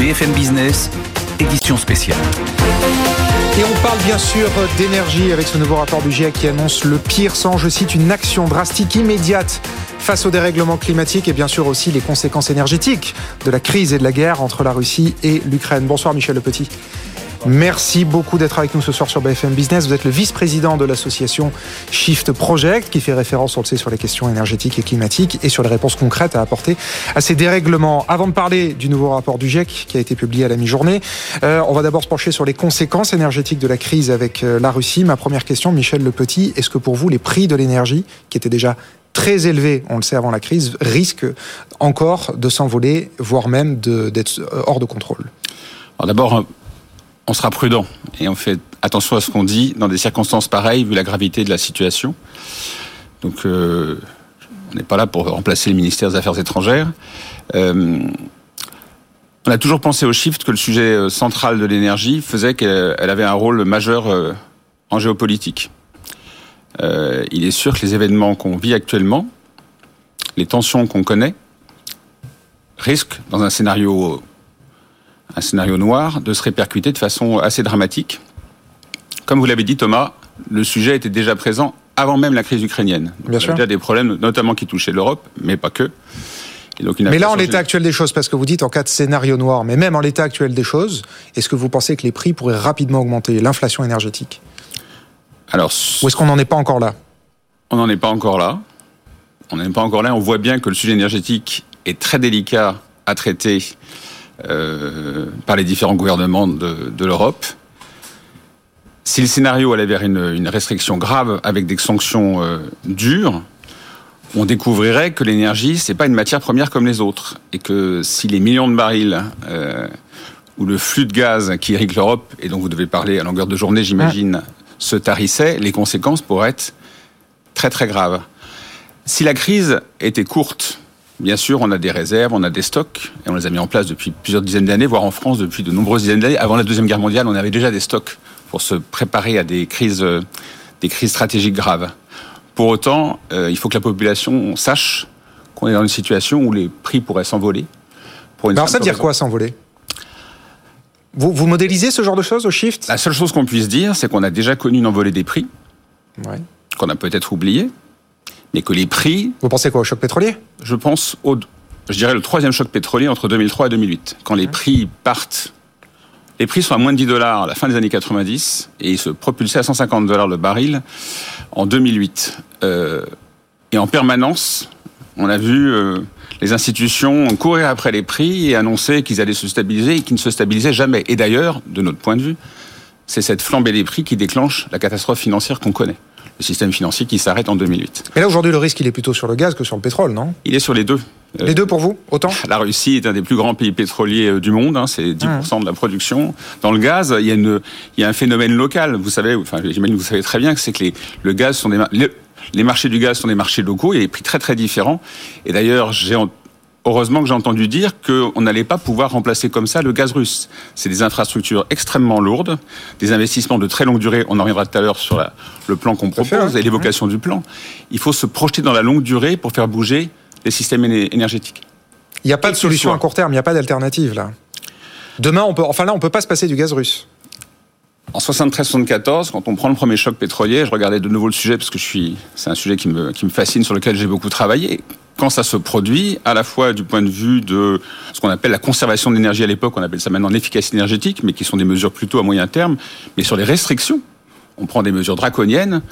BFM Business, édition spéciale. Et on parle bien sûr d'énergie avec ce nouveau rapport du GIEC qui annonce le pire sans, je cite, une action drastique immédiate face au dérèglement climatique et bien sûr aussi les conséquences énergétiques de la crise et de la guerre entre la Russie et l'Ukraine. Bonsoir Michel Le Petit. Merci beaucoup d'être avec nous ce soir sur BFM Business. Vous êtes le vice-président de l'association Shift Project qui fait référence, on le sait, sur les questions énergétiques et climatiques et sur les réponses concrètes à apporter à ces dérèglements. Avant de parler du nouveau rapport du GIEC qui a été publié à la mi-journée, euh, on va d'abord se pencher sur les conséquences énergétiques de la crise avec euh, la Russie. Ma première question, Michel Le Petit, est-ce que pour vous les prix de l'énergie, qui étaient déjà très élevés, on le sait avant la crise, risquent encore de s'envoler, voire même d'être hors de contrôle? D'abord, on sera prudent et on fait attention à ce qu'on dit dans des circonstances pareilles vu la gravité de la situation. Donc euh, on n'est pas là pour remplacer le ministère des Affaires étrangères. Euh, on a toujours pensé au shift que le sujet euh, central de l'énergie faisait qu'elle avait un rôle majeur en géopolitique. il est sûr que les événements qu'on vit actuellement, les tensions qu'on connaît, risquent, dans un scénario un scénario noir, de se répercuter de façon assez dramatique. Comme vous l'avez dit Thomas, le sujet était déjà présent avant même la crise ukrainienne. Bien. Il y a déjà des problèmes, notamment qui touchaient l'Europe, mais pas que. mais là, en l'état actuel des choses, parce que vous dites en cas de scénario noir, mais même en l'état actuel des choses, est-ce que vous pensez que les prix pourraient rapidement augmenter, l'inflation énergétique? Alors, Ou est-ce qu'on n'en est pas encore là? On n'en est pas encore là. On n'en est pas encore là. On voit bien que le sujet énergétique est très délicat à traiter euh, par les différents gouvernements de, de l'Europe. Si le scénario allait vers une, une restriction grave avec des sanctions euh, dures, on découvrirait que l'énergie, c'est pas une matière première comme les autres. Et que si les millions de barils euh, ou le flux de gaz qui irrigue l'Europe, et dont vous devez parler à longueur de journée, j'imagine, se tarissait, les conséquences pourraient être très très graves. Si la crise était courte, Bien sûr, on a des réserves, on a des stocks, et on les a mis en place depuis plusieurs dizaines d'années, voire en France depuis de nombreuses dizaines d'années. Avant la Deuxième Guerre mondiale, on avait déjà des stocks pour se préparer à des crises, euh, des crises stratégiques graves. Pour autant, euh, il faut que la population sache qu'on est dans une situation où les prix pourraient s'envoler. Alors ça veut dire quoi s'envoler? Vous, vous modélisez ce genre de choses au shift? La seule chose qu'on puisse dire, c'est qu'on a déjà connu une envolée des prix, ouais. qu'on a peut-être oublié, mais que les prix... Vous pensez quoi au choc pétrolier? Je pense au, je dirais le troisième choc pétrolier entre 2003 et 2008, quand les prix partent. Les prix sont à moins de 10 dollars à la fin des années 90 et ils se propulsaient à 150 dollars le baril en 2008. Euh, et en permanence, on a vu euh, les institutions courir après les prix et annoncer qu'ils allaient se stabiliser et qu'ils ne se stabilisaient jamais. Et d'ailleurs, de notre point de vue, c'est cette flambée des prix qui déclenche la catastrophe financière qu'on connaît le système financier qui s'arrête en 2008. Mais là, aujourd'hui, le risque, il est plutôt sur le gaz que sur le pétrole, non? Il est sur les deux. Les deux pour vous Autant? La Russie est un des plus grands pays pétroliers euh, du monde, hein, c'est 10% de la production. Dans le gaz, il y, a une, il y a un phénomène local. Vous savez, enfin, j'imagine que vous savez très bien que c'est que les, le gaz sont des, les, les marchés du gaz sont des marchés locaux, il y a des prix très très différents. Et d'ailleurs, j'ai heureusement que j'ai entendu dire qu'on n'allait pas pouvoir remplacer comme ça le gaz russe. C'est des infrastructures extrêmement lourdes, des investissements de très longue durée. On en reviendra tout à l'heure sur la, le plan qu'on propose et l'évocation du plan. Il faut se projeter dans la longue durée pour faire bouger les systèmes énergétiques. Il n'y a pas de solution à court terme, il n'y a pas d'alternative là. Demain, on peut, enfin là, on peut pas se passer du gaz russe. En 73-74, quand on prend le premier choc pétrolier, je regardais de nouveau le sujet parce que je suis, c'est un sujet qui me, qui me fascine, sur lequel j'ai beaucoup travaillé. Quand ça se produit, à la fois du point de vue de ce qu'on appelle la conservation de l'énergie à l'époque, on appelle ça maintenant l'efficacité énergétique, mais qui sont des mesures plutôt à moyen terme, mais sur les restrictions, on prend des mesures draconiennes,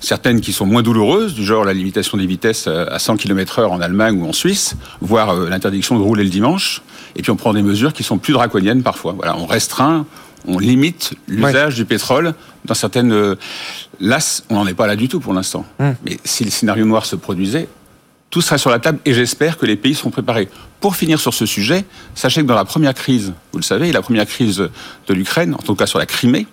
certaines qui sont moins douloureuses, du genre la limitation des vitesses à 100 km heure en Allemagne ou en Suisse, voire euh, l'interdiction de rouler le dimanche, et puis on prend des mesures qui sont plus draconiennes parfois. Voilà, on restreint, on limite l'usage du pétrole dans certaines. Euh, là, on n'en est pas là du tout pour l'instant. Hum. Mais si le scénario noir se produisait, tout sera sur la table et j'espère que les pays seront préparés. Pour finir sur ce sujet, sachez que dans la première crise, vous le savez, la première crise de l'Ukraine, en tout cas sur la Crimée,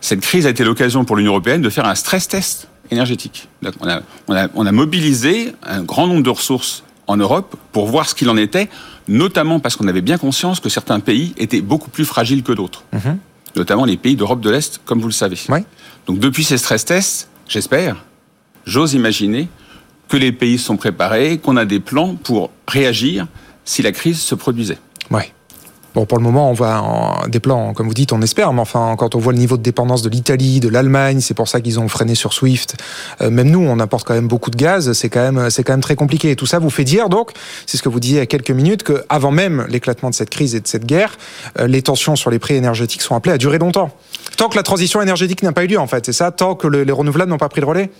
cette crise a été l'occasion pour l'Union européenne de faire un stress test énergétique. On a, on, a, on a mobilisé un grand nombre de ressources en Europe pour voir ce qu'il en était, notamment parce qu'on avait bien conscience que certains pays étaient beaucoup plus fragiles que d'autres, Mhm. notamment les pays d'Europe de l'Est, comme vous le savez. Ouais. Donc depuis ces stress tests, j'espère, j'ose imaginer que les pays sont préparés, qu'on a des plans pour réagir si la crise se produisait. Ouais. Bon, pour le moment, on voit en, des plans, comme vous dites, on espère, mais enfin, quand on voit le niveau de dépendance de l'Italie, de l'Allemagne, c'est pour ça qu'ils ont freiné sur Swift. Euh, même nous, on importe quand même beaucoup de gaz, c'est quand même, c'est quand même très compliqué. Et tout ça vous fait dire, donc, c'est ce que vous disiez il y a quelques minutes, que avant même l'éclatement de cette crise et de cette guerre, euh, les tensions sur les prix énergétiques sont appelées à durer longtemps. Tant que la transition énergétique n'a pas eu lieu, en fait, c'est ça, tant que le, les renouvelables n'ont pas pris le relais.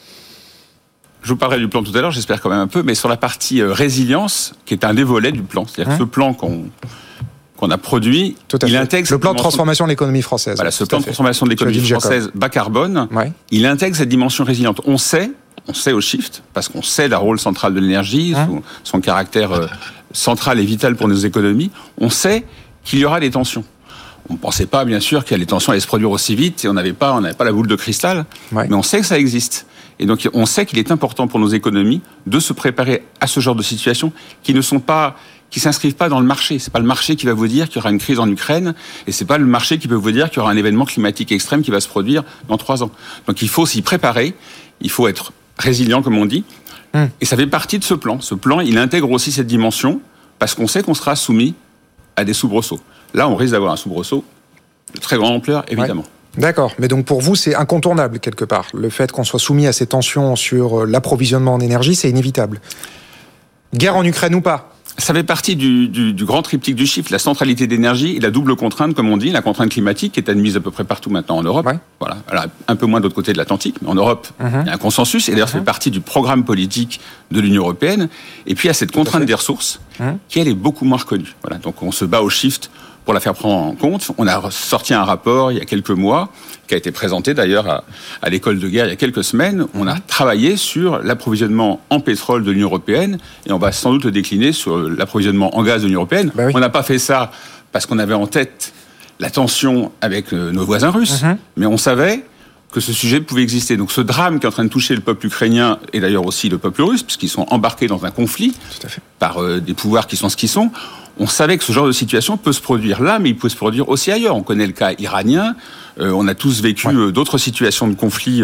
Je vous parlerai du plan tout à l'heure, j'espère quand même un peu, mais sur la partie euh, résilience, qui est un des volets du plan. C'est-à-dire que ce plan qu'on qu'on a produit, Tout à il fait. intègre le plan de transformation de l'économie française. Voilà, ce Tout plan de transformation de l'économie française bas carbone, Ouais. il intègre cette dimension résiliente. On sait, on sait au shift, parce qu'on sait le rôle central de l'énergie, Hein son, son caractère euh, central et vital pour nos économies, on sait qu'il y aura des tensions. On ne pensait pas, bien sûr, que les tensions allaient se produire aussi vite, et on n'avait pas, on n'avait pas la boule de cristal, Ouais. mais on sait que ça existe. Et donc, on sait qu'il est important pour nos économies de se préparer à ce genre de situations qui ne sont pas, qui s'inscrivent pas dans le marché. C'est pas le marché qui va vous dire qu'il y aura une crise en Ukraine, et c'est pas le marché qui peut vous dire qu'il y aura un événement climatique extrême qui va se produire dans trois ans. Donc, il faut s'y préparer. Il faut être résilient, comme on dit. Hum. Et ça fait partie de ce plan. Ce plan, il intègre aussi cette dimension parce qu'on sait qu'on sera soumis à des soubresauts. Là, on risque d'avoir un soubresaut de très grande ampleur, évidemment. D'accord, mais donc pour vous, c'est incontournable quelque part. Le fait qu'on soit soumis à ces tensions sur euh, l'approvisionnement en énergie, c'est inévitable. Guerre en Ukraine ou pas? Ça fait partie du, du- du grand triptyque du chiffre, la centralité d'énergie et la double contrainte, comme on dit, la contrainte climatique qui est admise à peu près partout maintenant en Europe. Ouais. Voilà, Alors, un peu moins de l'autre côté de l'Atlantique, mais en Europe, Mhm. il y a un consensus. Et d'ailleurs, ça fait partie du programme politique de l'Union européenne. Et puis, il y a cette contrainte des ressources Mhm. qui, elle, est beaucoup moins reconnue. Voilà, donc on se bat au shift pour la faire prendre en compte. On a sorti un rapport il y a quelques mois, qui a été présenté d'ailleurs à, à l'école de guerre il y a quelques semaines. On a travaillé sur l'approvisionnement en pétrole de l'Union européenne et on va sans doute le décliner sur l'approvisionnement en gaz de l'Union européenne. Bah oui. On n'a pas fait ça parce qu'on avait en tête la tension avec euh, nos voisins russes, Mhm. mais on savait que ce sujet pouvait exister. Donc ce drame qui est en train de toucher le peuple ukrainien et d'ailleurs aussi le peuple russe, puisqu'ils sont embarqués dans un conflit Tout à fait. par euh, des pouvoirs qui sont ce qu'ils sont, on savait que ce genre de situation peut se produire là, mais il peut se produire aussi ailleurs. On connaît le cas iranien, euh, on a tous vécu Ouais. euh, d'autres situations de conflits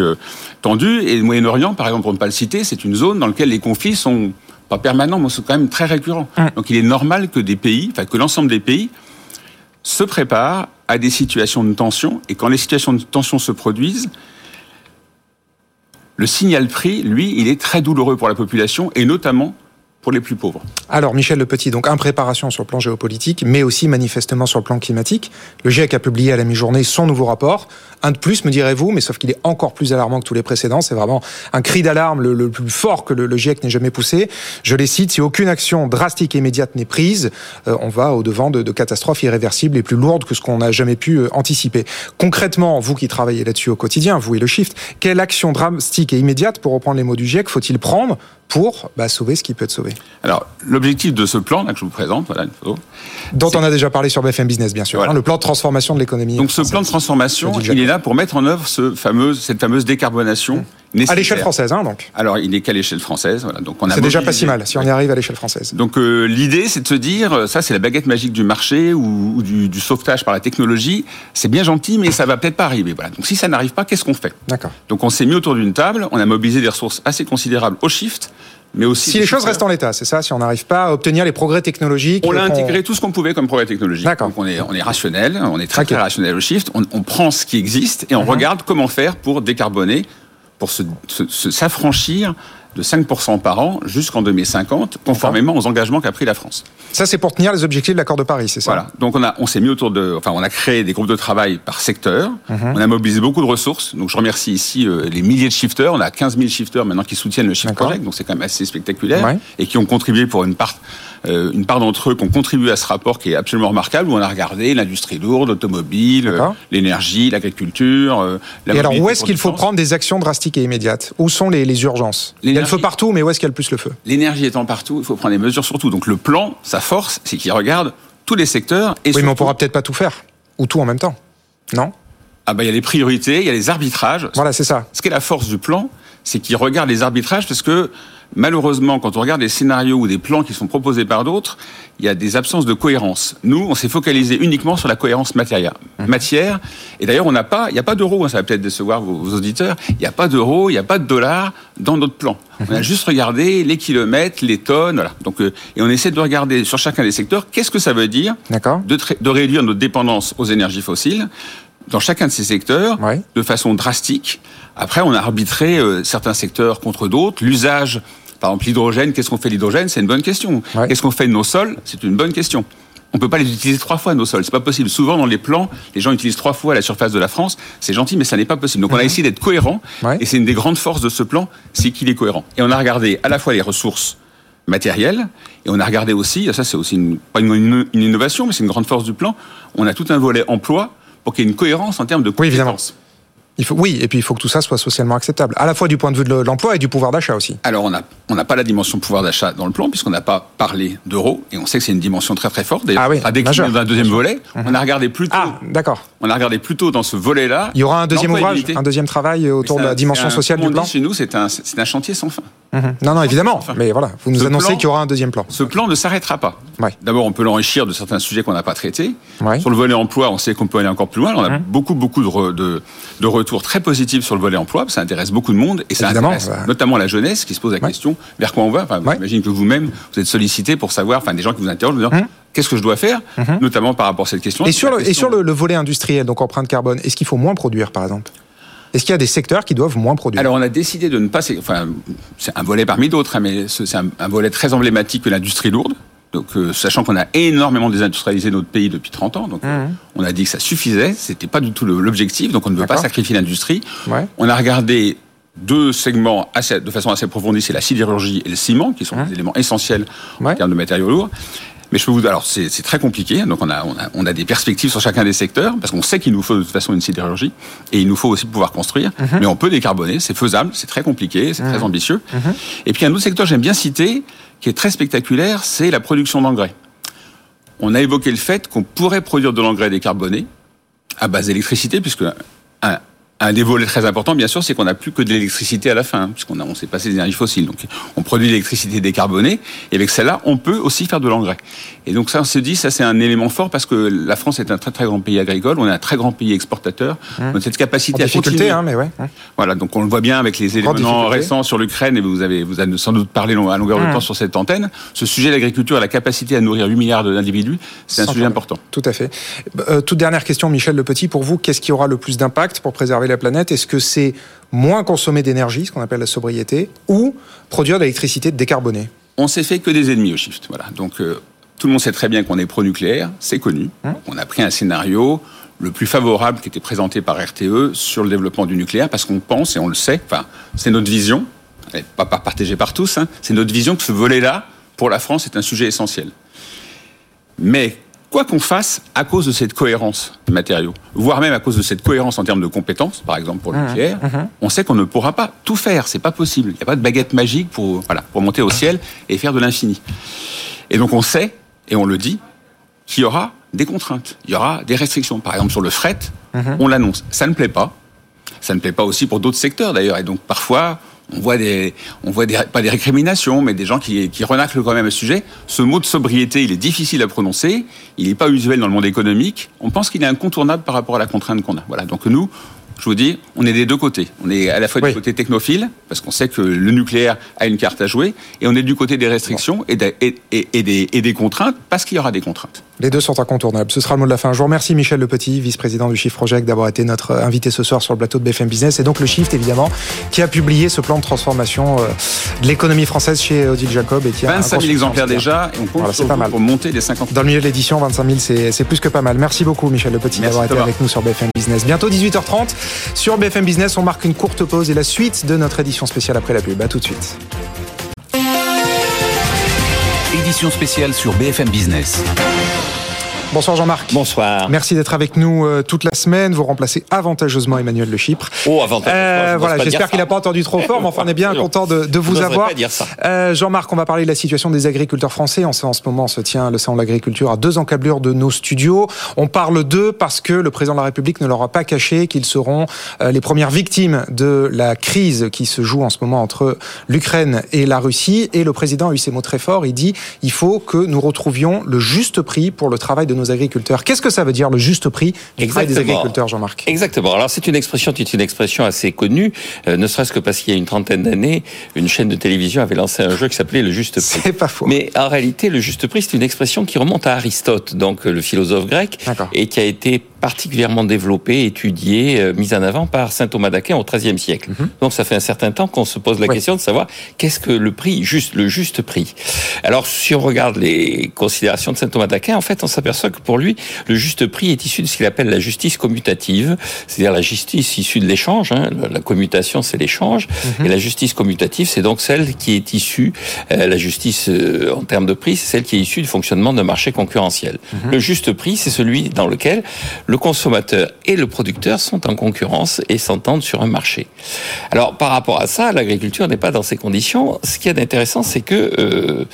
tendus, et le Moyen-Orient, par exemple, pour ne pas le citer, c'est une zone dans laquelle les conflits sont pas permanents, mais sont quand même très récurrents. Donc il est normal que des pays, enfin que l'ensemble des pays se préparent à des situations de tension, et quand les situations de tension se produisent, le signal prix, lui, il est très douloureux pour la population, et notamment pour les plus pauvres. Alors, Michel Le Petit, donc impréparation sur le plan géopolitique, mais aussi manifestement sur le plan climatique. Le GIEC a publié à la mi-journée son nouveau rapport. Un de plus, me direz-vous, mais sauf qu'il est encore plus alarmant que tous les précédents. C'est vraiment un cri d'alarme le, le plus fort que le, le GIEC n'ait jamais poussé. Je les cite, si aucune action drastique et immédiate n'est prise, euh, on va au-devant de, de catastrophes irréversibles et plus lourdes que ce qu'on n'a jamais pu euh, anticiper. Concrètement, vous qui travaillez là-dessus au quotidien, vous et le Shift, quelle action drastique et immédiate, pour reprendre les mots du GIEC, faut-il prendre pour bah, sauver ce qui peut être sauvé? Alors, l'objectif de ce plan, là, que je vous présente, voilà une photo. dont on a déjà parlé sur BFM Business, bien sûr. Voilà. hein, le plan de transformation de l'économie. Donc, ce plan de transformation, il est. là pour mettre en œuvre ce fameux, cette fameuse décarbonation nécessaire. À l'échelle française, hein, donc. Alors, il n'est qu'à l'échelle française. Voilà. Donc, on a C'est déjà pas si mal, si on y arrive à l'échelle française. Donc, euh, l'idée, c'est de se dire, euh, ça, c'est la baguette magique du marché ou, ou du, du sauvetage par la technologie. C'est bien gentil, mais ça va peut-être pas arriver. Voilà. Donc, si ça n'arrive pas, qu'est-ce qu'on fait? D'accord. Donc, on s'est mis autour d'une table. On a mobilisé des ressources assez considérables au shift, mais aussi Si les choses restent en l'état, c'est ça Si on n'arrive pas à obtenir les progrès technologiques On l'a intégré tout ce qu'on pouvait comme progrès technologique. D'accord. Donc on est, on est rationnel, on est très, très rationnel au shift. On, on prend ce qui existe et on Mhm. regarde comment faire pour décarboner, pour se- se- se- s'affranchir de 5% par an jusqu'en 2050, conformément aux engagements qu'a pris la France. Ça, c'est pour tenir les objectifs de l'accord de Paris, c'est ça? Voilà. Donc on a, on s'est mis autour de, enfin on a créé des groupes de travail par secteur. Mhm. On a mobilisé beaucoup de ressources. Donc je remercie ici euh, les milliers de shifters. On a 15 000 shifters maintenant qui soutiennent le Shift. Project. Donc c'est quand même assez spectaculaire Ouais. et qui ont contribué pour une part, euh, une part d'entre eux qui ont contribué à ce rapport qui est absolument remarquable où on a regardé l'industrie lourde, l'automobile, euh, l'énergie, l'agriculture. euh, la Et alors, où est-ce qu'il faut prendre des actions drastiques et immédiates? Où sont les, les urgences? Y a le feu partout, mais où est-ce qu'il y a le plus le feu? L'énergie étant partout, il faut prendre des mesures surtout. Donc le plan, sa force, c'est qu'il regarde tous les secteurs et Oui, mais on pourra peut-être pas tout faire. Ou tout en même temps. Non? Ah bah il y a les priorités, il y a les arbitrages. Voilà, c'est ça. Ce qui est la force du plan, c'est qu'il regarde les arbitrages parce que malheureusement, quand on regarde des scénarios ou des plans qui sont proposés par d'autres, il y a des absences de cohérence. Nous, on s'est focalisé uniquement sur la cohérence matière. Mmh. matière et d'ailleurs, on n'a pas, il n'y a pas d'euros, hein, ça va peut-être décevoir vos, vos auditeurs, il n'y a pas d'euros, il n'y a pas de dollars dans notre plan. On a juste regardé les kilomètres, les tonnes, voilà. Donc, euh, et on essaie de regarder sur chacun des secteurs, qu'est-ce que ça veut dire de, de réduire notre dépendance aux énergies fossiles dans chacun de ces secteurs Ouais. de façon drastique. Après, on a arbitré euh, certains secteurs contre d'autres. L'usage, par exemple, l'hydrogène, qu'est-ce qu'on fait de l'hydrogène? C'est une bonne question. Ouais. Qu'est-ce qu'on fait de nos sols? C'est une bonne question. On peut pas les utiliser trois fois nos sols, c'est pas possible. Souvent dans les plans, les gens utilisent trois fois la surface de la France. C'est gentil, mais ça n'est pas possible. Donc on a essayé d'être cohérent. Ouais. et c'est une des grandes forces de ce plan, c'est qu'il est cohérent. Et on a regardé à la fois les ressources matérielles, et on a regardé aussi, ça c'est aussi une, pas une, une- une innovation, mais c'est une grande force du plan. On a tout un volet emploi pour qu'il y ait une cohérence en termes de Oui, évidemment. Compétences. Il faut, oui, et puis il faut que tout ça soit socialement acceptable, à la fois du point de vue de l'emploi et du pouvoir d'achat aussi. Alors, on n'a on pas la dimension pouvoir d'achat dans le plan, puisqu'on n'a pas parlé d'euros, et on sait que c'est une dimension très très forte. D'ailleurs, Ah oui, majeur. dans un deuxième volet. On a regardé plutôt, Ah, d'accord. on a regardé plutôt dans ce volet-là. Il y aura un deuxième ouvrage, un deuxième travail autour de la dimension un- sociale du plan. dit Chez nous, c'est un, chantier sans fin. Mhm. Non, non, évidemment. Enfin, Mais voilà, vous nous ce annoncez qu'il y aura un deuxième plan. Ce plan ne s'arrêtera pas. Ouais. D'abord, on peut l'enrichir de certains sujets qu'on n'a pas traités. Ouais. Sur le volet emploi, on sait qu'on peut aller encore plus loin. On a Mmh. beaucoup, beaucoup de, de retours très positifs sur le volet emploi. Ça intéresse beaucoup de monde et ça Évidemment, intéresse bah. notamment la jeunesse qui se pose la Ouais. question vers quoi on va? Enfin, Ouais. J'imagine que vous-même, vous êtes sollicité pour savoir, enfin, des gens qui vous interrogent, en disant, qu'est-ce que je dois faire, notamment par rapport à cette question. Et sur, le, et question sur le, le volet industriel, donc empreinte carbone, est-ce qu'il faut moins produire, par exemple? Est-ce qu'il y a des secteurs qui doivent moins produire? Alors on a décidé de ne pas, enfin c'est un volet parmi d'autres, hein, mais ce- c'est un, un volet très emblématique de l'industrie lourde. Donc euh, sachant qu'on a énormément désindustrialisé notre pays depuis 30 ans, donc euh, on a dit que ça suffisait, c'était pas du tout l'objectif, donc on ne veut pas sacrifier l'industrie. Ouais. On a regardé deux segments assez, de façon assez approfondie, c'est la sidérurgie et le ciment, qui sont des éléments essentiels Ouais. en termes de matériaux lourds. Mais je peux vous alors c'est très compliqué. Donc on a, on a on a des perspectives sur chacun des secteurs parce qu'on sait qu'il nous faut de toute façon une sidérurgie et il nous faut aussi pouvoir construire. Mais on peut décarboner, c'est faisable, c'est très compliqué, c'est très ambitieux. Et puis un autre secteur j'aime bien citer qui est très spectaculaire, c'est la production d'engrais. On a évoqué le fait qu'on pourrait produire de l'engrais décarboné à base d'électricité puisque un des volets très importants, bien sûr, c'est qu'on n'a plus que de l'électricité à la fin, hein, puisqu'on a, on s'est passé des énergies fossiles. Donc, on produit de l'électricité décarbonée, et avec celle-là, on peut aussi faire de l'engrais. Et donc, ça, on se dit, ça, c'est un élément fort, parce que la France est un très, très grand pays agricole, on est un très grand pays exportateur, on a cette En capacité à difficulté, continuer. hein, mais ouais. Voilà, donc on le voit bien avec les éléments récents sur l'Ukraine, et vous avez, vous avez sans doute parlé à longueur de temps sur cette antenne. Ce sujet de l'agriculture et la capacité à nourrir 8 milliards d'individus, c'est un sujet problème. important. Tout à fait. Euh, toute dernière question, Michel Le Petit, pour vous, qu'est-ce qui aura le plus d'impact pour préserver la planète Est-ce que c'est moins consommer d'énergie, ce qu'on appelle la sobriété, ou produire de l'électricité décarbonée? On s'est fait que des ennemis au shift. Voilà. Donc euh, tout le monde sait très bien qu'on est pro-nucléaire, c'est connu. Hein? On a pris un scénario le plus favorable qui était présenté par RTE sur le développement du nucléaire parce qu'on pense et on le sait, enfin c'est notre vision, elle n'est pas partagée par tous, hein, c'est notre vision que ce volet-là pour la France est un sujet essentiel. Mais quoi qu'on fasse, à cause de cette cohérence des matériaux, voire même à cause de cette cohérence en termes de compétences, par exemple pour le nucléaire, on sait qu'on ne pourra pas tout faire, c'est pas possible. Il n'y a pas de baguette magique pour, voilà, pour monter au ciel et faire de l'infini. Et donc on sait, et on le dit, qu'il y aura des contraintes, il y aura des restrictions. Par exemple sur le fret, on l'annonce. Ça ne plaît pas. Ça ne plaît pas aussi pour d'autres secteurs d'ailleurs. Et donc parfois, on voit des, on voit des, pas des récriminations, mais des gens qui, qui renaclent quand même le sujet. Ce mot de sobriété, il est difficile à prononcer. Il n'est pas usuel dans le monde économique. On pense qu'il est incontournable par rapport à la contrainte qu'on a. Voilà. Donc nous, je vous dis, on est des deux côtés. On est à la fois Oui. du côté technophile, parce qu'on sait que le nucléaire a une carte à jouer, et on est du côté des restrictions et, des- et- et- et des, et des contraintes, parce qu'il y aura des contraintes. Les deux sont incontournables. Ce sera le mot de la fin. Je vous remercie Michel Le Petit, vice-président du Shift Project, d'avoir été notre invité ce soir sur le plateau de BFM Business. Et donc le Shift, évidemment, qui a publié ce plan de transformation euh, de l'économie française chez Odile Jacob. Et qui a un 25 000 consultant exemplaires déjà, et on compte Voilà, c'est pas mal. pour monter les 50 Dans le milieu de l'édition, 25 000, c'est c'est plus que pas mal. Merci beaucoup, Michel Le Petit, Merci, d'avoir été avec nous sur BFM Business. Bientôt 18h30 sur BFM Business. On marque une courte pause et la suite de notre édition spéciale après la pub. À tout de suite. Édition spéciale sur BFM Business. Bonsoir Jean-Marc. Bonsoir. Merci d'être avec nous euh, toute la semaine. Vous remplacez avantageusement Emmanuel Le Chypre. Oh, avantageusement. Euh, voilà, j'espère qu'il n'a pas entendu trop fort, mais enfin, on est bien content de, de vous avoir. Pas dire ça. Euh, Jean-Marc, on va parler de la situation des agriculteurs français. En ce, en ce moment, on se tient le salon de l'agriculture à deux encablures de nos studios. On parle d'eux parce que le président de la République ne leur a pas caché qu'ils seront euh, les premières victimes de la crise qui se joue en ce moment entre l'Ukraine et la Russie. Et le président a eu ces mots très forts. Il dit il faut que nous retrouvions le juste prix pour le travail de nos agriculteurs. Qu'est-ce que ça veut dire le juste prix du travail des agriculteurs, Jean-Marc? Exactement. Alors c'est une expression qui est une expression assez connue, euh, ne serait-ce que parce qu'il y a une trentaine d'années, une chaîne de télévision avait lancé un jeu qui s'appelait le juste prix. C'est pas faux. Mais en réalité, le juste prix, c'est une expression qui remonte à Aristote, donc euh, le philosophe grec, et qui a été particulièrement développée, étudiée, euh, mise en avant par saint Thomas d'Aquin au XIIIe siècle. Mm -hmm. Donc ça fait un certain temps qu'on se pose la question de savoir qu'est-ce que le prix juste, le juste prix. Alors si on regarde les considérations de saint Thomas d'Aquin, en fait, on s'aperçoit que pour lui, le juste prix est issu de ce qu'il appelle la justice commutative, c'est-à-dire la justice issue de l'échange. Hein. La commutation, c'est l'échange, mm -hmm. et la justice commutative, c'est donc celle qui est issue, euh, la justice euh, en termes de prix, c'est celle qui est issue du fonctionnement d'un marché concurrentiel. Mm -hmm. Le juste prix, c'est celui dans lequel le consommateur et le producteur sont en concurrence et s'entendent sur un marché. Alors, par rapport à ça, l'agriculture n'est pas dans ces conditions. Ce qui est intéressant, c'est que euh,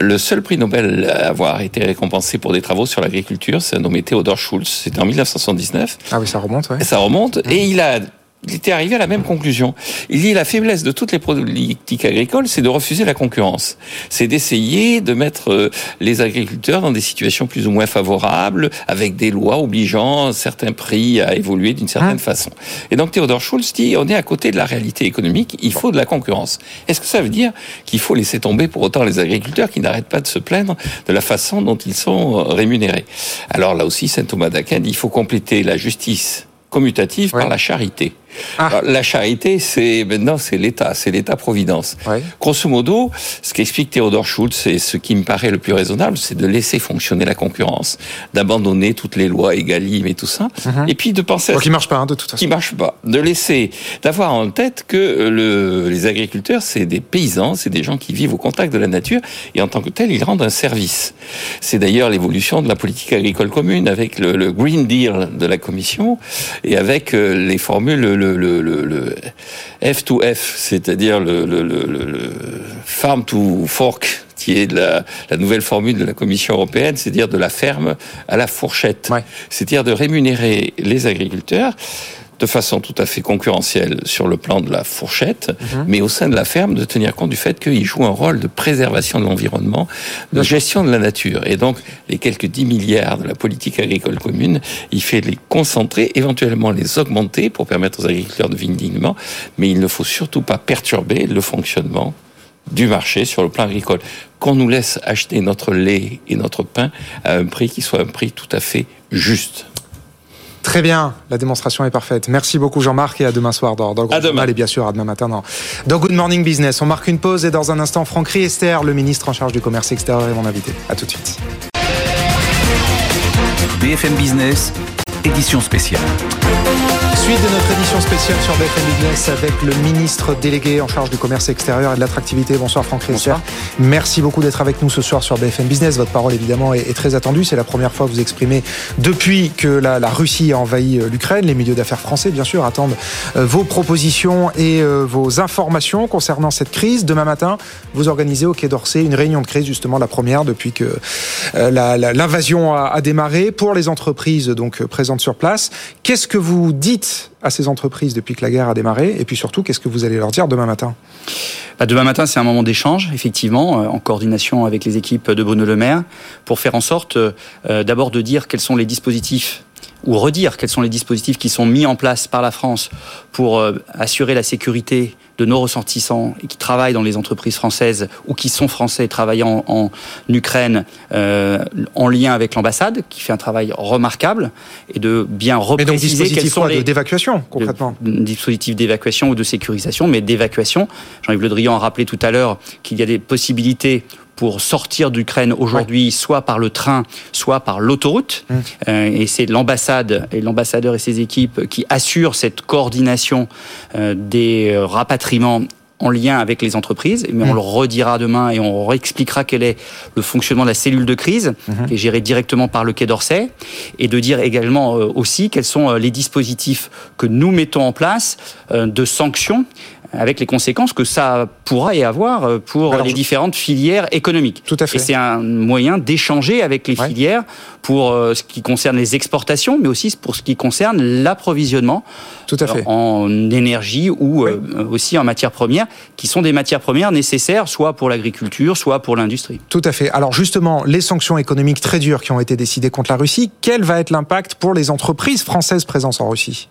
le seul prix Nobel à avoir été récompensé pour des travaux sur l'agriculture, c'est un nommé Theodore Schultz. C'était en 1979. Ah oui, ça remonte, ouais. Ça remonte. Mmh. Et il a il était arrivé à la même conclusion. Il dit la faiblesse de toutes les politiques agricoles, c'est de refuser la concurrence. C'est d'essayer de mettre les agriculteurs dans des situations plus ou moins favorables, avec des lois obligeant certains prix à évoluer d'une certaine hein façon. Et donc Theodore Schultz dit on est à côté de la réalité économique, il faut de la concurrence. Est-ce que ça veut dire qu'il faut laisser tomber pour autant les agriculteurs qui n'arrêtent pas de se plaindre de la façon dont ils sont rémunérés? Alors là aussi, saint Thomas d'Aquin dit il faut compléter la justice commutative ouais. par la charité. Ah. La charité, c'est maintenant c'est l'État, c'est l'État-providence. Ouais. Grosso modo, ce qu'explique Theodore Schultz, et ce qui me paraît le plus raisonnable, c'est de laisser fonctionner la concurrence, d'abandonner toutes les lois Egalim et tout ça, Mhm. mm -hmm. et puis de penser à... qui marche pas hein, de toute façon. Qui marche pas. De laisser, d'avoir en tête que le, les agriculteurs, c'est des paysans, c'est des gens qui vivent au contact de la nature, et en tant que tels, ils rendent un service. C'est d'ailleurs l'évolution de la politique agricole commune avec le, le, Green Deal de la Commission et avec euh, les formules le, le, le, le F2F, c'est-à-dire le, le, Farm to Fork, qui est la, la, nouvelle formule de la Commission européenne, c'est-à-dire de la ferme à la fourchette. Ouais. C'est-à-dire de rémunérer les agriculteurs de façon tout à fait concurrentielle sur le plan de la fourchette, Mhm. mmh. mais au sein de la ferme, de tenir compte du fait qu'ils jouent un rôle de préservation de l'environnement, de gestion de la nature. Et donc, les quelques 10 milliards de la politique agricole commune, il fait les concentrer, éventuellement les augmenter pour permettre aux agriculteurs de vivre dignement, mais il ne faut surtout pas perturber le fonctionnement du marché sur le plan agricole. Qu'on nous laisse acheter notre lait et notre pain à un prix qui soit un prix tout à fait juste. Très bien, la démonstration est parfaite. Merci beaucoup Jean-Marc et à demain soir dans, dans à demain. et bien sûr à demain matin dans, dans Good Morning Business. On marque une pause et dans un instant Franck Riester, le ministre en charge du commerce extérieur est mon invité. À tout de suite. BFM Business, édition spéciale. Suite de notre édition spéciale sur BFM Business avec le ministre délégué en charge du commerce extérieur et de l'attractivité. Bonsoir Franck Riester. Merci beaucoup d'être avec nous ce soir sur BFM Business. Votre parole évidemment est, très attendue. C'est la première fois que vous exprimez depuis que la, la Russie a envahi l'Ukraine. Les milieux d'affaires français, bien sûr, attendent euh, vos propositions et euh, vos informations concernant cette crise. Demain matin, vous organisez au Quai d'Orsay une réunion de crise, justement la première depuis que euh, l'invasion a, a, démarré pour les entreprises donc présentes sur place. Qu'est-ce que vous dites à ces entreprises depuis que la guerre a démarré. Et puis surtout, qu'est-ce que vous allez leur dire demain matin? Bah Demain matin, c'est un moment d'échange, effectivement, en coordination avec les équipes de Bruno Le Maire, pour faire en sorte euh, d'abord de dire quels sont les dispositifs ou redire quels sont les dispositifs qui sont mis en place par la France pour euh, assurer la sécurité de nos ressortissants qui travaillent dans les entreprises françaises ou qui sont français travaillant en, en Ukraine euh, en lien avec l'ambassade qui fait un travail remarquable et de bien repréciser quels sont les d'évacuation concrètement? dispositifs d'évacuation ou de sécurisation mais d'évacuation. Jean-Yves Le Drian a rappelé tout à l'heure qu'il y a des possibilités pour sortir d'Ukraine aujourd'hui, ouais. soit par le train, soit par l'autoroute. Mmh. Euh, et c'est l'ambassade et l'ambassadeur et ses équipes qui assurent cette coordination euh, des rapatriements en lien avec les entreprises, mais on mmh. le redira demain et on réexpliquera quel est le fonctionnement de la cellule de crise, mmh. qui est gérée directement par le Quai d'Orsay, et de dire également euh, aussi quels sont euh, les dispositifs que nous mettons en place de sanctions avec les conséquences que ça pourra y avoir euh, pour les différentes filières économiques. Tout à fait. Et c'est un moyen d'échanger avec les filières pour euh, ce qui concerne les exportations, mais aussi pour ce qui concerne l'approvisionnement Tout à fait. en énergie ou euh, aussi en matières premières, qui sont des matières premières nécessaires soit pour l'agriculture, soit pour l'industrie. Tout à fait. Alors justement, les sanctions économiques très dures qui ont été décidées contre la Russie, quel va être l'impact pour les entreprises françaises présentes en Russie?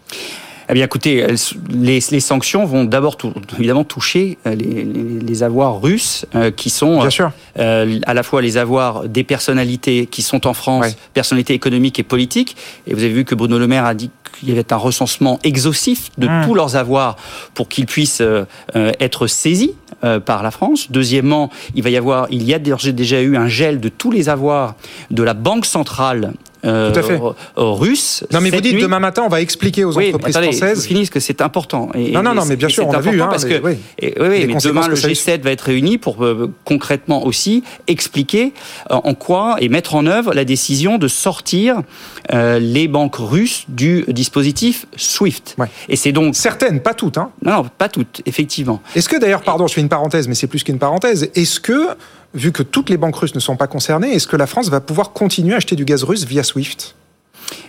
Eh bien, écoutez, les, les sanctions vont d'abord évidemment toucher euh, les, les, avoirs russes euh, qui sont Bien sûr. Euh, à la fois les avoirs des personnalités qui sont en France, personnalités économiques et politiques. Et vous avez vu que Bruno Le Maire a dit qu'il y avait un recensement exhaustif de mmh. tous leurs avoirs pour qu'ils puissent être saisis par la France. Deuxièmement, il va y avoir, il y a déjà eu un gel de tous les avoirs de la Banque centrale euh, russe. Non, mais vous dites demain matin, on va expliquer aux entreprises attendez, françaises. finisse que c'est important. Et, non, non, non, mais bien sûr, on l'a vu. Hein, parce que, oui, oui mais demain, le G7 va être réuni pour euh, concrètement aussi expliquer euh, en quoi et mettre en œuvre la décision de sortir euh, les banques russes du dispositif SWIFT. Et c'est donc certaines, pas toutes. Hein. Non, non, pas toutes, effectivement. Est-ce que d'ailleurs, pardon, je fais une parenthèse, mais c'est plus qu'une parenthèse. Est-ce que vu que toutes les banques russes ne sont pas concernées, est-ce que la France va pouvoir continuer à acheter du gaz russe via SWIFT?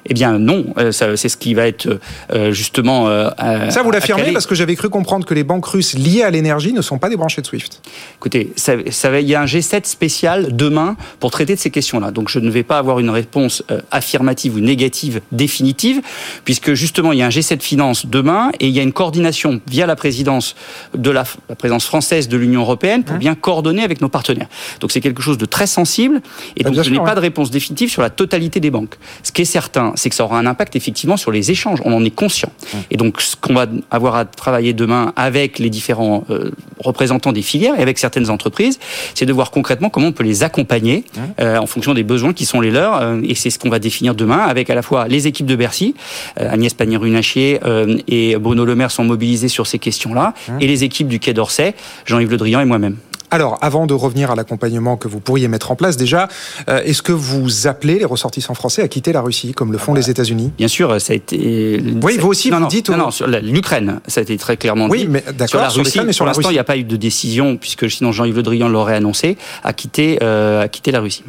Eh bien non, euh, c'est ce qui va être euh, justement. Euh, ça vous l'affirmez parce que j'avais cru comprendre que les banques russes liées à l'énergie ne sont pas débranchées de SWIFT. Écoutez, ça, ça, il y a un G7 spécial demain pour traiter de ces questions-là. Donc je ne vais pas avoir une réponse affirmative ou négative définitive, puisque justement il y a un G7 finance demain et il y a une coordination via la présidence de la, la présidence française de l'Union européenne pour hein bien coordonner avec nos partenaires. Donc c'est quelque chose de très sensible et bah, donc je n'ai pas de réponse définitive sur la totalité des banques. Ce qui est certain, c'est que ça aura un impact effectivement sur les échanges. On en est conscient. Et donc, ce qu'on va avoir à travailler demain avec les différents euh, représentants des filières et avec certaines entreprises, c'est de voir concrètement comment on peut les accompagner euh, en fonction des besoins qui sont les leurs. Euh, et c'est ce qu'on va définir demain avec à la fois les équipes de Bercy, Agnès Pannier-Runacher et Bruno Le Maire sont mobilisés sur ces questions-là, et les équipes du Quai d'Orsay, Jean-Yves Le Drian et moi-même. Alors, avant de revenir à l'accompagnement que vous pourriez mettre en place, déjà, euh, est-ce que vous appelez les ressortissants français à quitter la Russie, comme le font ah les bah, États-Unis? Bien sûr, ça a été. Oui, vous aussi, vous dites. Non, non, sur l'Ukraine, ça a été très clairement dit. Oui, mais d'accord. Sur la Russie, mais sur l'instant, il n'y a pas eu de décision, puisque sinon Jean-Yves Le Drian l'aurait annoncé, à quitter, euh, à quitter la Russie.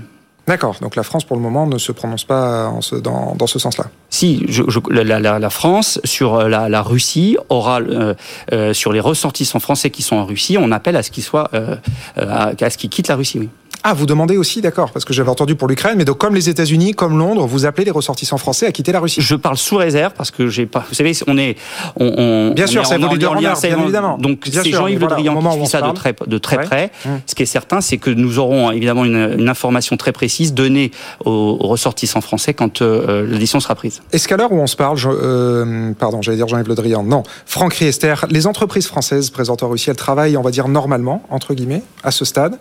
D'accord. Donc la France, pour le moment, ne se prononce pas dans, ce sens-là. Si, la, France, sur euh, la, Russie, aura, euh, euh, sur les ressortissants français qui sont en Russie, on appelle à ce qu'ils soient, à, à ce qu'ils quittent la Russie, oui. Ah, vous demandez aussi, d'accord, parce que j'avais entendu pour l'Ukraine, mais donc comme les États-Unis, comme Londres, vous appelez les ressortissants français à quitter la Russie. Je parle sous réserve parce que j'ai pas. Vous savez, on est, on, on bien sûr, c'est voulu de bien évidemment. Donc c'est Jean-Yves Le Drian qui suit ça de très, de très près. Hum. Ce qui est certain, c'est que nous aurons évidemment une, une information très précise donnée aux, ressortissants français quand euh, la décision sera prise. Est-ce qu'à l'heure où on se parle, je, euh, pardon, j'allais dire Jean-Yves Le Drian, non, Franck Riester, les entreprises françaises présentes en Russie, elles travaillent, on va dire normalement, entre guillemets, à ce stade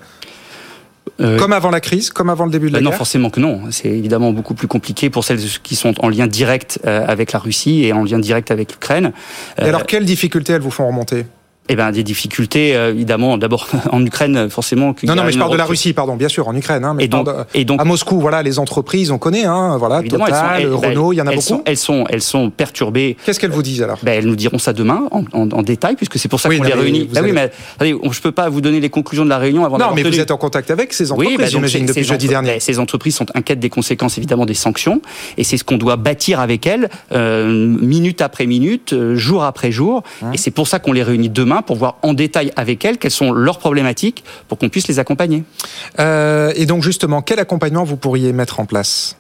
euh, comme avant la crise, comme avant le début de la bah guerre Non, forcément que non. C'est évidemment beaucoup plus compliqué pour celles qui sont en lien direct euh, avec la Russie et en lien direct avec l'Ukraine. Et alors, quelles difficultés elles vous font remonter? Eh ben, des difficultés, euh, évidemment, d'abord en Ukraine, forcément. Non, non, mais je parle de la Russie, pardon, bien sûr, en Ukraine. Hein, mais et, donc, et donc, à Moscou, voilà, les entreprises, on connaît, hein, voilà, Total, ben, Renault, il y en a beaucoup. elles sont, elles sont perturbées. Qu'est-ce qu'elles vous disent alors? Ben, Elles nous diront ça demain, en, en, détail, puisque c'est pour ça qu'on les réunit. Ben, oui, mais attendez, je peux pas vous donner les conclusions de la réunion avant. Non, mais vous êtes en contact avec ces entreprises, oui, j'imagine, depuis jeudi dernier. Ces entreprises sont inquiètes des conséquences, évidemment, des sanctions, et c'est ce qu'on doit bâtir avec elles, euh, minute après minute, euh, jour après jour, hein. et c'est pour ça qu'on les réunit demain pour voir en détail avec elles, quelles sont leurs problématiques pour qu'on puisse les accompagner. Euh, et donc justement, quel accompagnement vous pourriez mettre en place?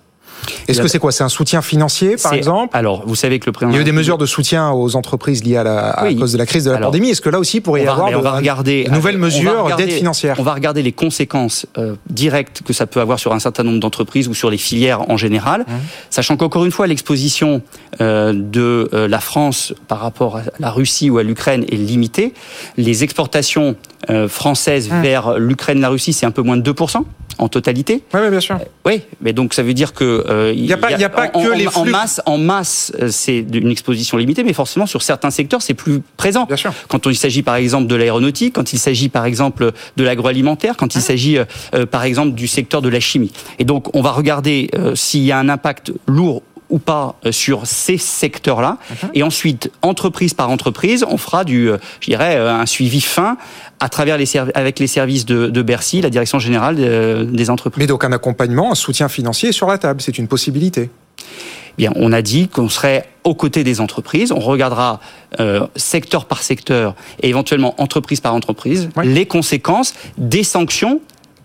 Est-ce que c'est quoi? C'est un soutien financier, par exemple? Alors, vous savez que le Il y a eu des mesures de soutien aux entreprises liées à, la, à cause de la crise de la pandémie. Est-ce que là aussi, il pourrait y avoir de, regarder, nouvelles mesures d'aide financière? On va regarder les conséquences euh, directes que ça peut avoir sur un certain nombre d'entreprises ou sur les filières en général, mmh. sachant qu'encore une fois, l'exposition euh, de euh, la France par rapport à la Russie ou à l'Ukraine est limitée. Les exportations française mmh. vers l'Ukraine, la Russie, c'est un peu moins de 2% en totalité. Oui, bien sûr. oui, mais donc ça veut dire que il n'y a, pas, a pas que les flux. En masse, en masse, c'est une exposition limitée, mais forcément sur certains secteurs, c'est plus présent. Bien sûr. Quand il s'agit par exemple de l'aéronautique, quand il s'agit par exemple de l'agroalimentaire, quand il ah. s'agit par exemple du secteur de la chimie. Et donc on va regarder s'il y a un impact lourd ou pas euh, sur ces secteurs-là. Mhm. Et ensuite, entreprise par entreprise, on fera du, euh, je dirais, euh, un suivi fin à travers les avec les services de, de, Bercy, la direction générale des entreprises. Mais donc un accompagnement, un soutien financier est sur la table, c'est une possibilité. Bien, on a dit qu'on serait aux côtés des entreprises. On regardera secteur par secteur et éventuellement entreprise par entreprise les conséquences des sanctions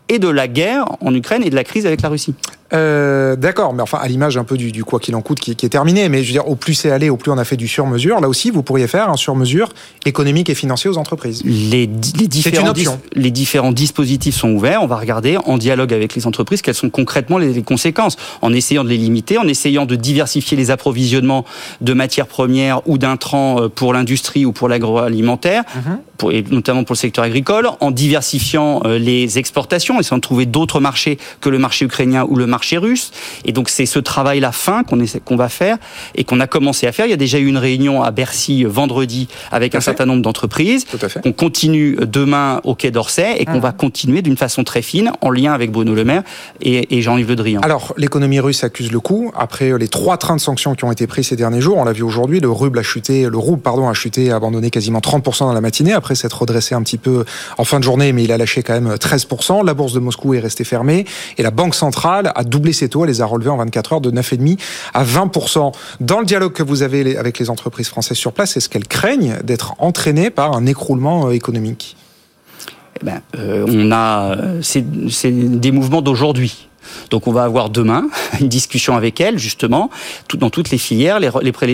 et de la guerre en Ukraine et de la crise avec la Russie. Euh, d'accord, mais enfin à l'image un peu du, quoi qu'il en coûte qui, est terminé. Mais je veux dire, au plus c'est allé, au plus on a fait du sur-mesure. Là aussi, vous pourriez faire un sur-mesure économique et financier aux entreprises. Les, différents, les différents dispositifs sont ouverts. On va regarder en dialogue avec les entreprises quelles sont concrètement les, conséquences, en essayant de les limiter, en essayant de diversifier les approvisionnements de matières premières ou d'intrants euh, pour l'industrie ou pour l'agroalimentaire, mhm. et notamment pour le secteur agricole, en diversifiant euh, les exportations, essayant de trouver d'autres marchés que le marché ukrainien ou le marché marché russe. Et donc c'est ce travail-là fin qu'on qu'on va faire et qu'on a commencé à faire. Il y a déjà eu une réunion à Bercy euh, vendredi avec un certain nombre d'entreprises. On continue demain au Quai d'Orsay et qu'on mmh. va continuer d'une façon très fine en lien avec Bruno Le Maire et, Jean-Yves Le Drian. Alors l'économie russe accuse le coup. Après euh, les trois trains de sanctions qui ont été pris ces derniers jours, on l'a vu aujourd'hui, le ruble a chuté, le rouble pardon a chuté, a abandonné quasiment 30% dans la matinée après s'être redressé un petit peu en fin de journée, mais il a lâché quand même 13%. La bourse de Moscou est restée fermée et la banque centrale a doublé ses taux, elle les a relevés en 24 heures de 9,5 à 20%. Dans le dialogue que vous avez avec les entreprises françaises sur place, est-ce qu'elles craignent d'être entraînées par un écroulement euh, économique? Eh ben, euh, on a, c'est des mouvements d'aujourd'hui. Donc on va avoir demain une discussion avec elle, justement, dans toutes les filières, les,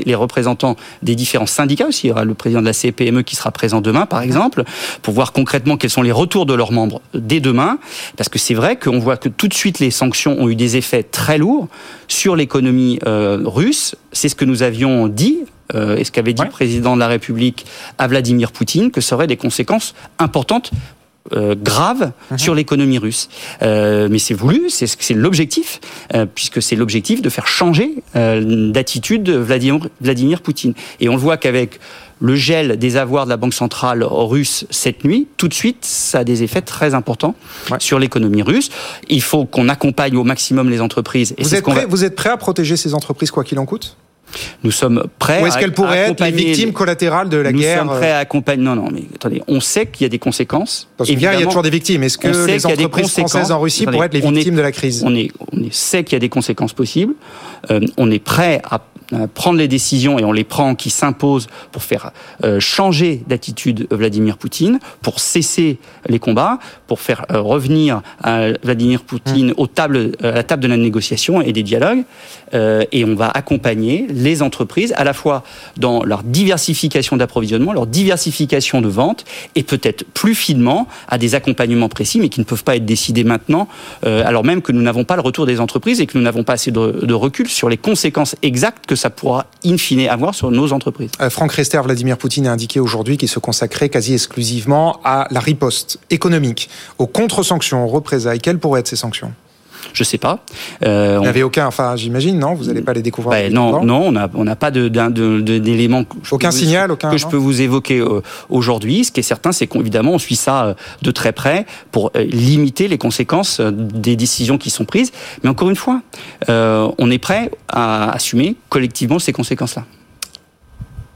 les, représentants des différents syndicats aussi. Il y aura le président de la CPME qui sera présent demain, par exemple, pour voir concrètement quels sont les retours de leurs membres dès demain. Parce que c'est vrai qu'on voit que tout de suite les sanctions ont eu des effets très lourds sur l'économie euh, russe. C'est ce que nous avions dit euh, et ce qu'avait dit le président de la République à Vladimir Poutine, que ça aurait des conséquences importantes euh, grave mhm. sur l'économie russe. Euh, mais c'est voulu, c'est l'objectif, euh, puisque c'est l'objectif de faire changer d'attitude Vladimir, Vladimir Poutine. Et on le voit qu'avec le gel des avoirs de la Banque centrale russe cette nuit, tout de suite, ça a des effets très importants sur l'économie russe. Il faut qu'on accompagne au maximum les entreprises. Et vous, êtes prêt, vous êtes prêt à protéger ces entreprises quoi qu'il en coûte? Nous sommes prêts. Ou est-ce qu'elles pourraient être les victimes collatérales de la guerre Nous sommes prêts à accompagner. Non, non, mais attendez, on sait qu'il y a des conséquences. Parce qu'il y a toujours des victimes. Est-ce que les entreprises françaises en Russie pourraient être les victimes de la crise On est, on sait qu'il y a des conséquences possibles. Euh, on est prêt à euh, prendre les décisions et on les prend qui s'imposent pour faire euh, changer d'attitude Vladimir Poutine, pour cesser les combats, pour faire euh, revenir Vladimir Poutine mmh. aux tables, à la table de la négociation et des dialogues. et on va accompagner les entreprises à la fois dans leur diversification d'approvisionnement, leur diversification de vente et peut-être plus finement à des accompagnements précis mais qui ne peuvent pas être décidés maintenant alors même que nous n'avons pas le retour des entreprises et que nous n'avons pas assez de, de recul sur les conséquences exactes que ça pourra in fine avoir sur nos entreprises. Euh, Franck Rester, Vladimir Poutine a indiqué aujourd'hui qu'il se consacrait quasi exclusivement à la riposte économique, aux contre-sanctions, aux représailles. Quelles pourraient être ces sanctions? Je sais pas. Euh, Vous n'avez aucun, enfin, j'imagine, non Vous n'allez pas les découvrir ben, Non, non, on n'a on pas d'éléments. Aucun signal, aucun. Que je peux vous évoquer euh, aujourd'hui. Ce qui est certain, c'est qu'évidemment, on suit ça euh, de très près pour limiter les conséquences des décisions qui sont prises. Mais encore une fois, on est prêt à assumer collectivement ces conséquences-là.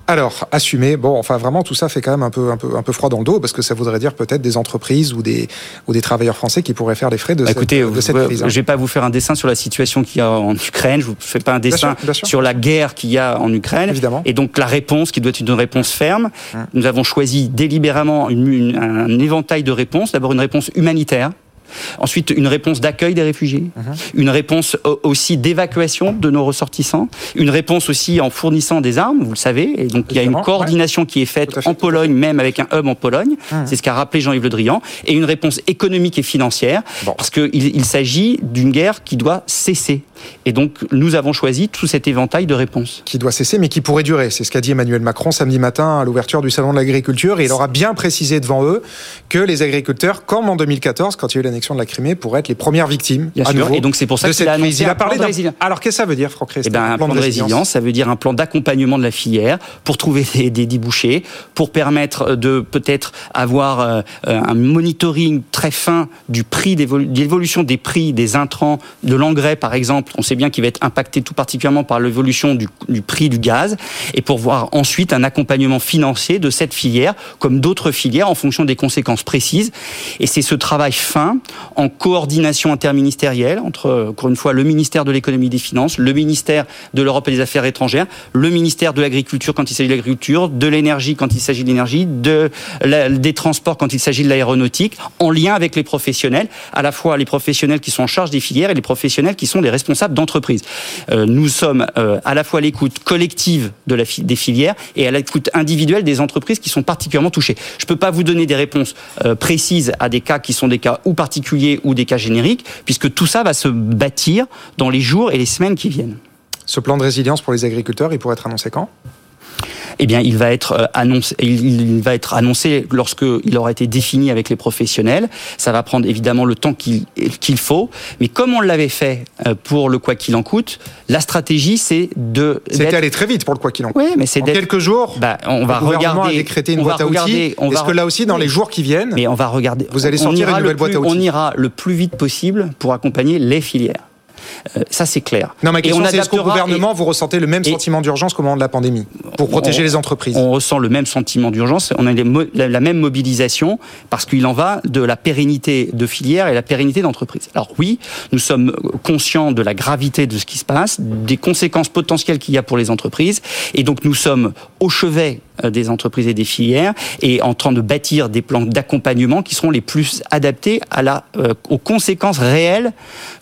Alors, assumer, bon, enfin vraiment, tout ça fait quand même un peu, un peu, un peu froid dans le dos, parce que ça voudrait dire peut-être des entreprises ou des, ou des travailleurs français qui pourraient faire les frais de bah, cette, écoutez, de cette crise. Hein. Je vais pas vous faire un dessin sur la situation qu'il y a en Ukraine, je vous fais pas un dessin sur la guerre qu'il y a en Ukraine. Évidemment. Et donc la réponse, qui doit être une réponse ferme, hum. nous avons choisi délibérément une, un éventail de réponses. D'abord une réponse humanitaire, Ensuite, une réponse d'accueil des réfugiés, mhm. une réponse aussi d'évacuation de nos ressortissants, une réponse aussi en fournissant des armes, vous le savez. Et donc, il y a une coordination qui est faite en Pologne, même avec un hub en Pologne. Mhm. C'est ce qu'a rappelé Jean-Yves Le Drian. Et une réponse économique et financière, parce qu'il il, s'agit d'une guerre qui doit cesser. Et donc, nous avons choisi tout cet éventail de réponses. Qui doit cesser, mais qui pourrait durer. C'est ce qu'a dit Emmanuel Macron samedi matin à l'ouverture du Salon de l'agriculture. Et il aura bien précisé devant eux que les agriculteurs, comme en 2014, quand il y a eu l'annexion de la Crimée, pourraient être les premières victimes. Bien sûr. et donc, c'est pour ça qu'il a annoncé il a parlé d'un... Alors, qu'est-ce que ça veut dire, Franck eh ben, un, plan, de, résilience, ça veut dire un plan d'accompagnement de la filière pour trouver des, des débouchés, pour permettre de peut-être avoir euh, un monitoring très fin du prix, d'évolution des prix des intrants, de l'engrais, par exemple on sait bien qu'il va être impacté tout particulièrement par l'évolution du, prix du gaz, et pour voir ensuite un accompagnement financier de cette filière, comme d'autres filières, en fonction des conséquences précises. Et c'est ce travail fin, en coordination interministérielle, entre, encore une fois, le ministère de l'économie et des finances, le ministère de l'Europe et des Affaires étrangères, le ministère de l'Agriculture quand il s'agit de l'agriculture, de l'énergie quand il s'agit de l'énergie, de des transports quand il s'agit de l'aéronautique, en lien avec les professionnels, à la fois les professionnels qui sont en charge des filières et les professionnels qui sont des responsables d'entreprise. Euh, nous sommes euh, à la fois à l'écoute collective des filières et à l'écoute individuelle des entreprises qui sont particulièrement touchées. Je ne peux pas vous donner des réponses euh, précises à des cas qui sont des cas ou particuliers ou des cas génériques, puisque tout ça va se bâtir dans les jours et les semaines qui viennent. Ce plan de résilience pour les agriculteurs, il pourrait être annoncé quand? Eh bien, il va être euh, annoncé, il va être annoncé lorsque il aura été défini avec les professionnels. Ça va prendre évidemment le temps qu'il faut, mais comme on l'avait fait euh, pour le quoi qu'il en coûte, la stratégie c'est de. C'était aller très vite pour le quoi qu'il en coûte. Oui, mais c'est quelques jours. Bah, on va regarder. A décrété une boîte à outils. Est-ce que là aussi, dans les jours qui viennent, mais on va regarder. Vous allez sortir une nouvelle boîte à outils. On ira le plus vite possible pour accompagner les filières. Euh, ça, c'est clair. Non, ma question, c'est est-ce qu'au gouvernement, vous ressentez le même sentiment d'urgence qu'au moment de la pandémie pour protéger les entreprises? On ressent le même sentiment d'urgence. On a la même mobilisation parce qu'il en va de la pérennité de filière et la pérennité d'entreprise. Alors oui, nous sommes conscients de la gravité de ce qui se passe, des conséquences potentielles qu'il y a pour les entreprises, et donc nous sommes au chevet euh, des entreprises et des filières et en train de bâtir des plans d'accompagnement qui seront les plus adaptés à la, euh, aux conséquences réelles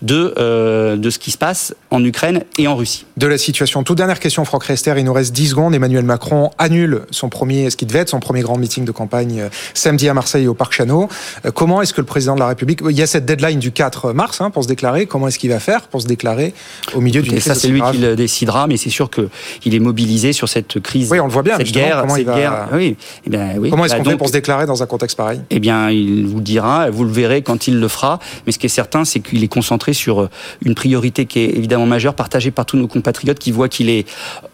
de, euh, de ce qui se passe en Ukraine et en Russie. De la situation. Toute dernière question, Franck Rester, il nous reste 10 secondes. Emmanuel Macron annule son premier, ce qui devait être son premier grand meeting de campagne samedi à Marseille au Parc Chano. Comment est-ce que le président de la République, il y a cette deadline du 4 mars hein, pour se déclarer, comment est-ce qu'il va faire pour se déclarer au milieu d'une crise Ça, c'est lui qui le décidera, mais c'est sûr qu'il est mobilisé sur cette crise, oui, on le voit bien, cette guerre comment il va... oui. Eh bien, oui. Comment est-ce bah, qu'on fait pour se déclarer dans un contexte pareil? Eh bien, il vous dira, vous le verrez quand il le fera. Mais ce qui est certain, c'est qu'il est concentré sur euh, une priorité qui est évidemment majeure, partagée par tous nos compatriotes, qui voient qu'il est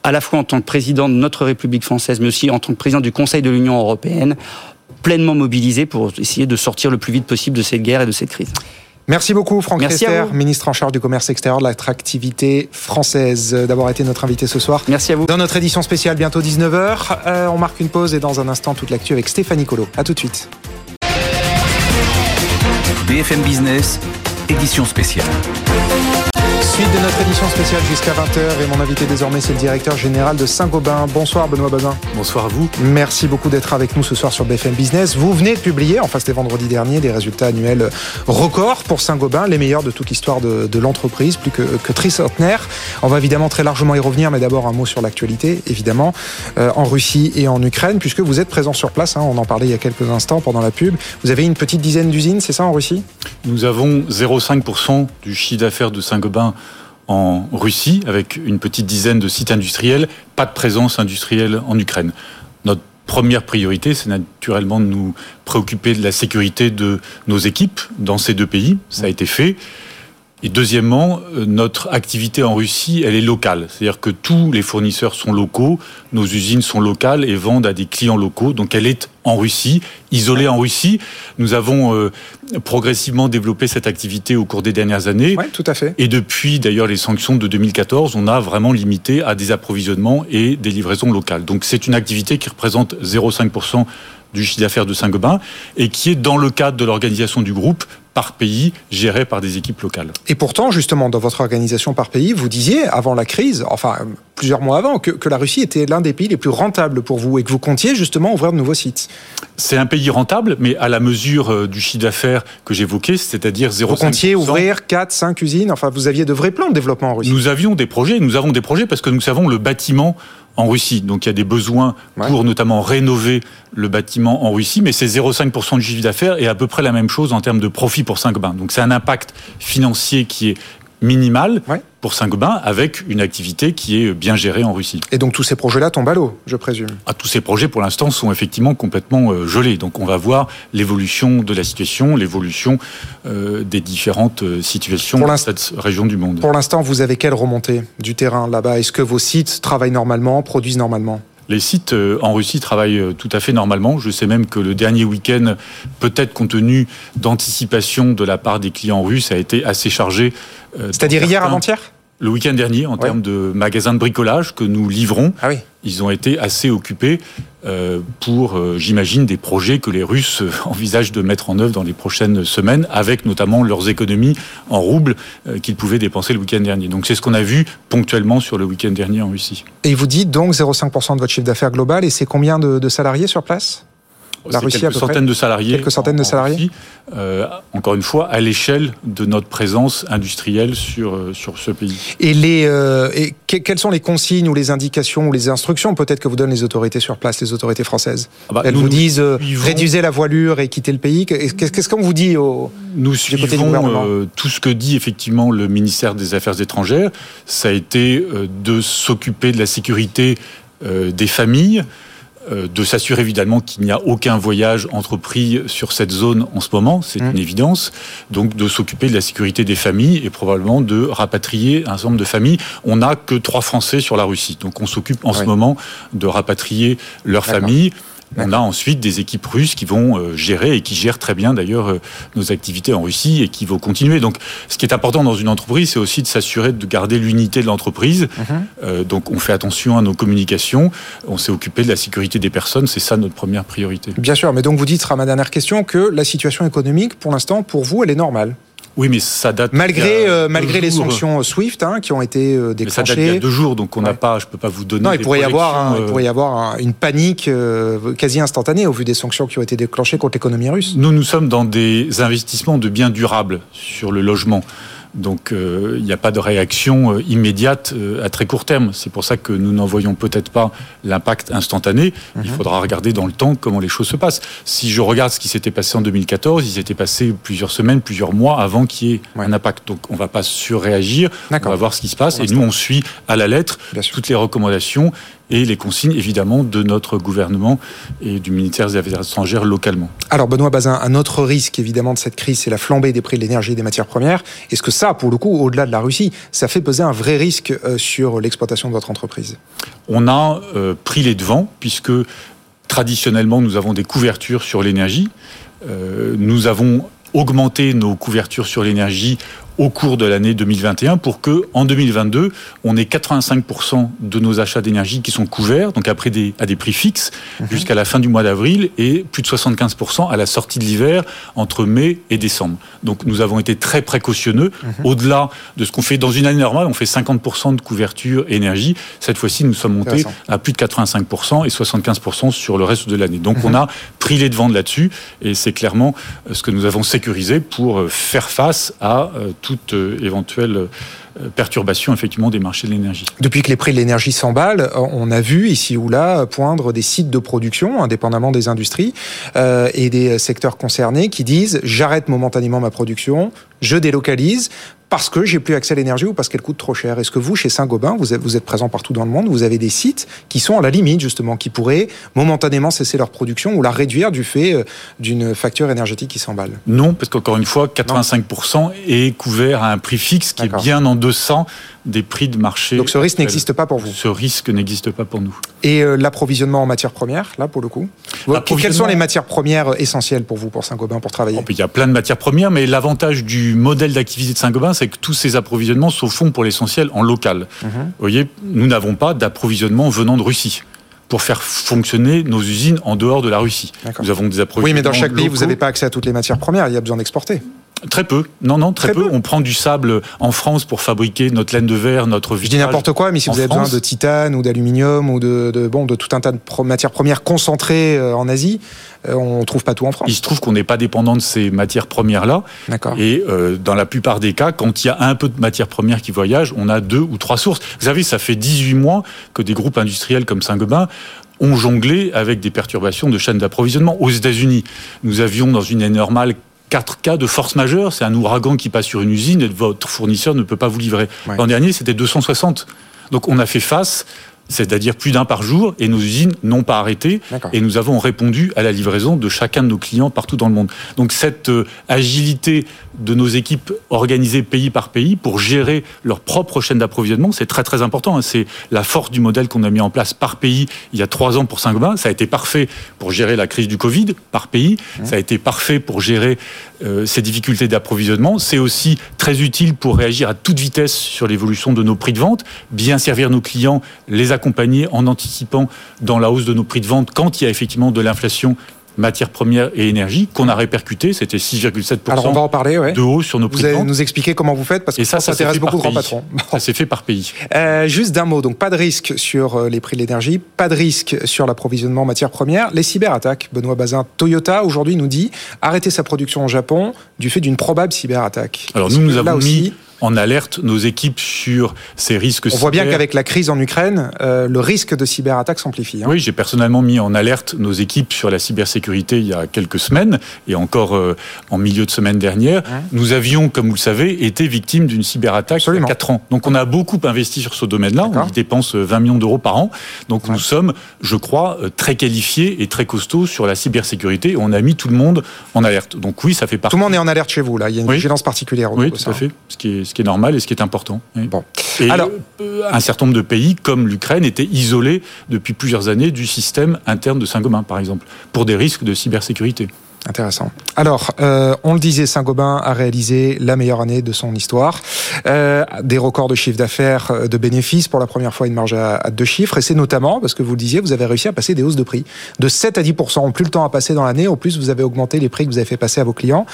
à la fois en tant que président de notre République française, mais aussi en tant que président du Conseil de l'Union européenne, pleinement mobilisé pour essayer de sortir le plus vite possible de cette guerre et de cette crise. Merci beaucoup, Franck Rester, ministre en charge du commerce extérieur, de l'attractivité française, d'avoir été notre invité ce soir. Merci à vous. Dans notre édition spéciale, bientôt 19h, euh, on marque une pause et dans un instant, toute l'actu avec Stéphanie Colo. A tout de suite. BFM Business, édition spéciale de notre édition spéciale jusqu'à 20h et mon invité désormais c'est le directeur général de Saint-Gobain. Bonsoir Benoît Bazin. Bonsoir à vous. Merci beaucoup d'être avec nous ce soir sur BFM Business. Vous venez de publier, enfin c'était vendredi dernier, des résultats annuels records pour Saint-Gobain, les meilleurs de toute l'histoire de, l'entreprise, plus que, que tricentenaire. On va évidemment très largement y revenir, mais d'abord un mot sur l'actualité, évidemment, euh, en Russie et en Ukraine, puisque vous êtes présent sur place, hein, on en parlait il y a quelques instants pendant la pub. Vous avez une petite dizaine d'usines, c'est ça en Russie? Nous avons 0,5% du chiffre d'affaires de Saint-Gobain en Russie, avec une petite dizaine de sites industriels, pas de présence industrielle en Ukraine. Notre première priorité, c'est naturellement de nous préoccuper de la sécurité de nos équipes dans ces deux pays. Ça a été fait. Et deuxièmement, euh, notre activité en Russie, elle est locale. C'est-à-dire que tous les fournisseurs sont locaux, nos usines sont locales et vendent à des clients locaux. Donc elle est en Russie, isolée en Russie. Nous avons euh, progressivement développé cette activité au cours des dernières années. Oui, tout à fait. Et depuis d'ailleurs les sanctions de 2014, on a vraiment limité à des approvisionnements et des livraisons locales. Donc c'est une activité qui représente 0,5% du chiffre d'affaires de Saint-Gobain et qui est dans le cadre de l'organisation du groupe par pays, géré par des équipes locales. Et pourtant, justement, dans votre organisation par pays, vous disiez, avant la crise, enfin, plusieurs mois avant, que, la Russie était l'un des pays les plus rentables pour vous et que vous comptiez justement ouvrir de nouveaux sites. C'est un pays rentable, mais à la mesure euh, du chiffre d'affaires que j'évoquais, c'est-à-dire 0,5%. Vous comptiez ouvrir 4, 5 usines, enfin vous aviez de vrais plans de développement en Russie. Nous avions des projets, nous avons des projets parce que nous savons le bâtiment en Russie. Donc il y a des besoins pour notamment rénover le bâtiment en Russie, mais c'est 0,5% du chiffre d'affaires et à peu près la même chose en termes de profit pour Saint-Gobain. Donc c'est un impact financier qui est minimal pour Saint-Gobain avec une activité qui est bien gérée en Russie. Et donc tous ces projets-là tombent à l'eau, je présume ah, Tous ces projets pour l'instant sont effectivement complètement euh, gelés. Donc on va voir l'évolution de la situation, l'évolution euh, des différentes euh, situations dans cette région du monde. Pour l'instant, vous avez quelle remontée du terrain là-bas? Est-ce que vos sites travaillent normalement, produisent normalement? Les sites euh, en Russie travaillent euh, tout à fait normalement. Je sais même que le dernier week-end, peut-être compte tenu d'anticipation de la part des clients russes, a été assez chargé. Euh, C'est-à-dire hier avant-hier? Le week-end dernier en termes de magasins de bricolage que nous livrons. Ah ils ont été assez occupés euh, pour, euh, j'imagine, des projets que les Russes euh, envisagent de mettre en œuvre dans les prochaines semaines, avec notamment leurs économies en roubles qu'ils pouvaient dépenser le week-end dernier. Donc c'est ce qu'on a vu ponctuellement sur le week-end dernier en Russie. Et vous dites donc 0,5% de votre chiffre d'affaires global, et c'est combien de salariés sur place? La Russie quelques centaines de salariés. Quelques centaines de salariés. Euh, encore une fois, à l'échelle de notre présence industrielle sur euh, sur ce pays. Et les euh, et quelles sont les consignes ou les indications ou les instructions peut-être que vous donnent les autorités sur place, les autorités françaises ah bah, Elles vous disent réduisez la voilure et quittez le pays. Qu'est-ce qu'on vous dit au Nous suivons tout ce que dit effectivement le ministère des Affaires étrangères. Ça a été de s'occuper de la sécurité des familles. Euh, de s'assurer évidemment qu'il n'y a aucun voyage entrepris sur cette zone en ce moment, c'est une mmh. évidence. Donc de s'occuper de la sécurité des familles et probablement de rapatrier un certain nombre de familles. On n'a que trois Français sur la Russie, donc on s'occupe en ce moment de rapatrier leurs familles. On a ensuite des équipes russes qui vont euh, gérer et qui gèrent très bien d'ailleurs euh, nos activités en Russie et qui vont continuer. Donc, ce qui est important dans une entreprise, c'est aussi de s'assurer de garder l'unité de l'entreprise. Mhm. Euh, donc, on fait attention à nos communications. On s'est occupé de la sécurité des personnes. C'est ça notre première priorité. Bien sûr. Mais donc, vous dites, sera ma dernière question, que la situation économique, pour l'instant, pour vous, elle est normale. Oui, mais ça date. Malgré, euh, malgré les sanctions SWIFT hein, qui ont été euh, déclenchées. Mais ça date il y a deux jours, donc on n'a pas, je peux pas vous donner. Non, il pourrait y avoir, il pourrait y avoir une panique euh, quasi instantanée au vu des sanctions qui ont été déclenchées contre l'économie russe. Nous, nous sommes dans des investissements de biens durables sur le logement. Donc euh, il n'y a pas de réaction euh, immédiate euh, à très court terme. C'est pour ça que nous n'en voyons peut-être pas l'impact instantané. Il mhm. faudra regarder dans le temps comment les choses se passent. Si je regarde ce qui s'était passé en 2014, il s'était passé plusieurs semaines, plusieurs mois avant qu'il y ait un impact. Donc on ne va pas surréagir, on va voir ce qui se passe. Et nous, on suit à la lettre toutes les recommandations et les consignes évidemment de notre gouvernement et du ministère des Affaires étrangères localement. Alors Benoît Bazin, un autre risque évidemment de cette crise, c'est la flambée des prix de l'énergie et des matières premières. Est-ce que ça, pour le coup, au-delà de la Russie, ça fait peser un vrai risque euh, sur l'exploitation de votre entreprise? On a euh, pris les devants puisque traditionnellement nous avons des couvertures sur l'énergie. Euh, nous avons augmenté nos couvertures sur l'énergie au cours de l'année 2021 pour que en 2022 on ait 85% de nos achats d'énergie qui sont couverts donc après des, à des prix fixes mhm. jusqu'à la fin du mois d'avril et plus de 75% à la sortie de l'hiver entre mai et décembre. Donc nous avons été très précautionneux mhm. au-delà de ce qu'on fait dans une année normale, on fait 50% de couverture énergie. Cette fois-ci, nous sommes montés à plus de 85% et 75% sur le reste de l'année. Donc mhm. on a pris les devants là-dessus et c'est clairement euh, ce que nous avons sécurisé pour euh, faire face à euh, toute euh, éventuelle euh, perturbation effectivement des marchés de l'énergie. Depuis que les prix de l'énergie s'emballent, euh, on a vu ici ou là poindre des sites de production, indépendamment des industries et des secteurs concernés, qui disent j'arrête momentanément ma production, je délocalise parce que j'ai plus accès à l'énergie ou parce qu'elle coûte trop cher. Est-ce que vous, chez Saint-Gobain, vous êtes, vous êtes présent partout dans le monde, vous avez des sites qui sont à la limite, justement, qui pourraient momentanément cesser leur production ou la réduire du fait euh, d'une facture énergétique qui s'emballe? Non, parce qu'encore une fois, 85% est couvert à un prix fixe qui est bien en deçà des prix de marché. Donc ce risque n'existe pas pour vous Ce risque n'existe pas pour nous. Et euh, l'approvisionnement en matières premières, là, pour le coup Quelles sont les matières premières essentielles pour vous, pour Saint-Gobain, pour travailler Il y a plein de matières premières, mais l'avantage du modèle d'activité de Saint-Gobain, c'est que tous ces approvisionnements se font pour l'essentiel en local. Mhm. Vous voyez, nous n'avons pas d'approvisionnement venant de Russie pour faire fonctionner nos usines en dehors de la Russie. Nous avons des approvisionnements. Oui, mais dans chaque pays, vous n'avez pas accès à toutes les matières premières. Il y a besoin d'exporter. Très peu. Non, non, très, peu. On prend du sable en France pour fabriquer notre laine de verre, notre Je dis n'importe quoi, mais si vous avez besoin de titane ou d'aluminium ou de, bon, de tout un tas de matières premières concentrées euh, en Asie, euh, on trouve pas tout en France. Il se trouve qu'on n'est pas dépendant de ces matières premières-là. D'accord. Et euh, dans la plupart des cas, quand il y a un peu de matières premières qui voyagent, on a deux ou trois sources. Vous savez, ça fait 18 mois que des groupes industriels comme Saint-Gobain ont jonglé avec des perturbations de chaîne d'approvisionnement. Aux États-Unis, nous avions dans une année normale 4 cas de force majeure. C'est un ouragan qui passe sur une usine et votre fournisseur ne peut pas vous livrer. L'an dernier, c'était 260. Donc on a fait face c'est-à-dire plus d'un par jour, et nos usines n'ont pas arrêté, et nous avons répondu à la livraison de chacun de nos clients partout dans le monde. Donc cette euh, agilité de nos équipes organisées pays par pays pour gérer leur propre chaîne d'approvisionnement, c'est très très important. Hein. C'est la force du modèle qu'on a mis en place par pays il y a trois ans pour Saint-Gobain. Ça a été parfait pour gérer la crise du Covid par pays. Mmh. Ça a été parfait pour gérer euh, ces difficultés d'approvisionnement. C'est aussi très utile pour réagir à toute vitesse sur l'évolution de nos prix de vente, bien servir nos clients, les accompagner en anticipant dans la hausse de nos prix de vente quand il y a effectivement de l'inflation matières premières et énergie qu'on a répercuté. C'était 6,7% Alors on va en parler, de hausse sur nos prix Vous allez de nous expliquer comment vous faites parce que ça, ça, intéresse beaucoup grands patrons. Ça s'est fait par pays. Euh, juste d'un mot, donc pas de risque sur euh, les prix de l'énergie, pas de risque sur l'approvisionnement matières premières. Les cyberattaques, Benoît Bazin, Toyota aujourd'hui nous dit arrêter sa production au Japon du fait d'une probable cyberattaque. Alors nous, nous avons mis en alerte nos équipes sur ces risques On voit bien qu'avec la crise en Ukraine, euh, le risque de cyberattaque s'amplifie. Hein. Oui, j'ai personnellement mis en alerte nos équipes sur la cybersécurité il y a quelques semaines et encore euh, en milieu de semaine dernière. Hein nous avions, comme vous le savez, été victimes d'une cyberattaque il y a 4 ans. Donc on a beaucoup investi sur ce domaine-là. On y dépense 20 millions d'euros par an. Donc nous sommes, je crois, euh, très qualifiés et très costauds sur la cybersécurité. On a mis tout le monde en alerte. Donc oui, ça fait partie. Tout le monde est en alerte chez vous là. Il y a une vigilance particulière. Oui, tout à fait. Ce qui est ce qui est normal et ce qui est important. Bon. Et Alors, euh, un certain nombre de pays, comme l'Ukraine, étaient isolés depuis plusieurs années du système interne de Saint-Gobain, par exemple, pour des risques de cybersécurité. Intéressant. Alors, euh, on le disait, Saint-Gobain a réalisé la meilleure année de son histoire. Euh, des records de chiffre d'affaires, de bénéfices, pour la première fois une marge à, deux chiffres. Et c'est notamment, parce que vous le disiez, vous avez réussi à passer des hausses de prix. De 7 à 10 On plus le temps à passer dans l'année. Au plus, vous avez augmenté les prix que vous avez fait passer à vos clients.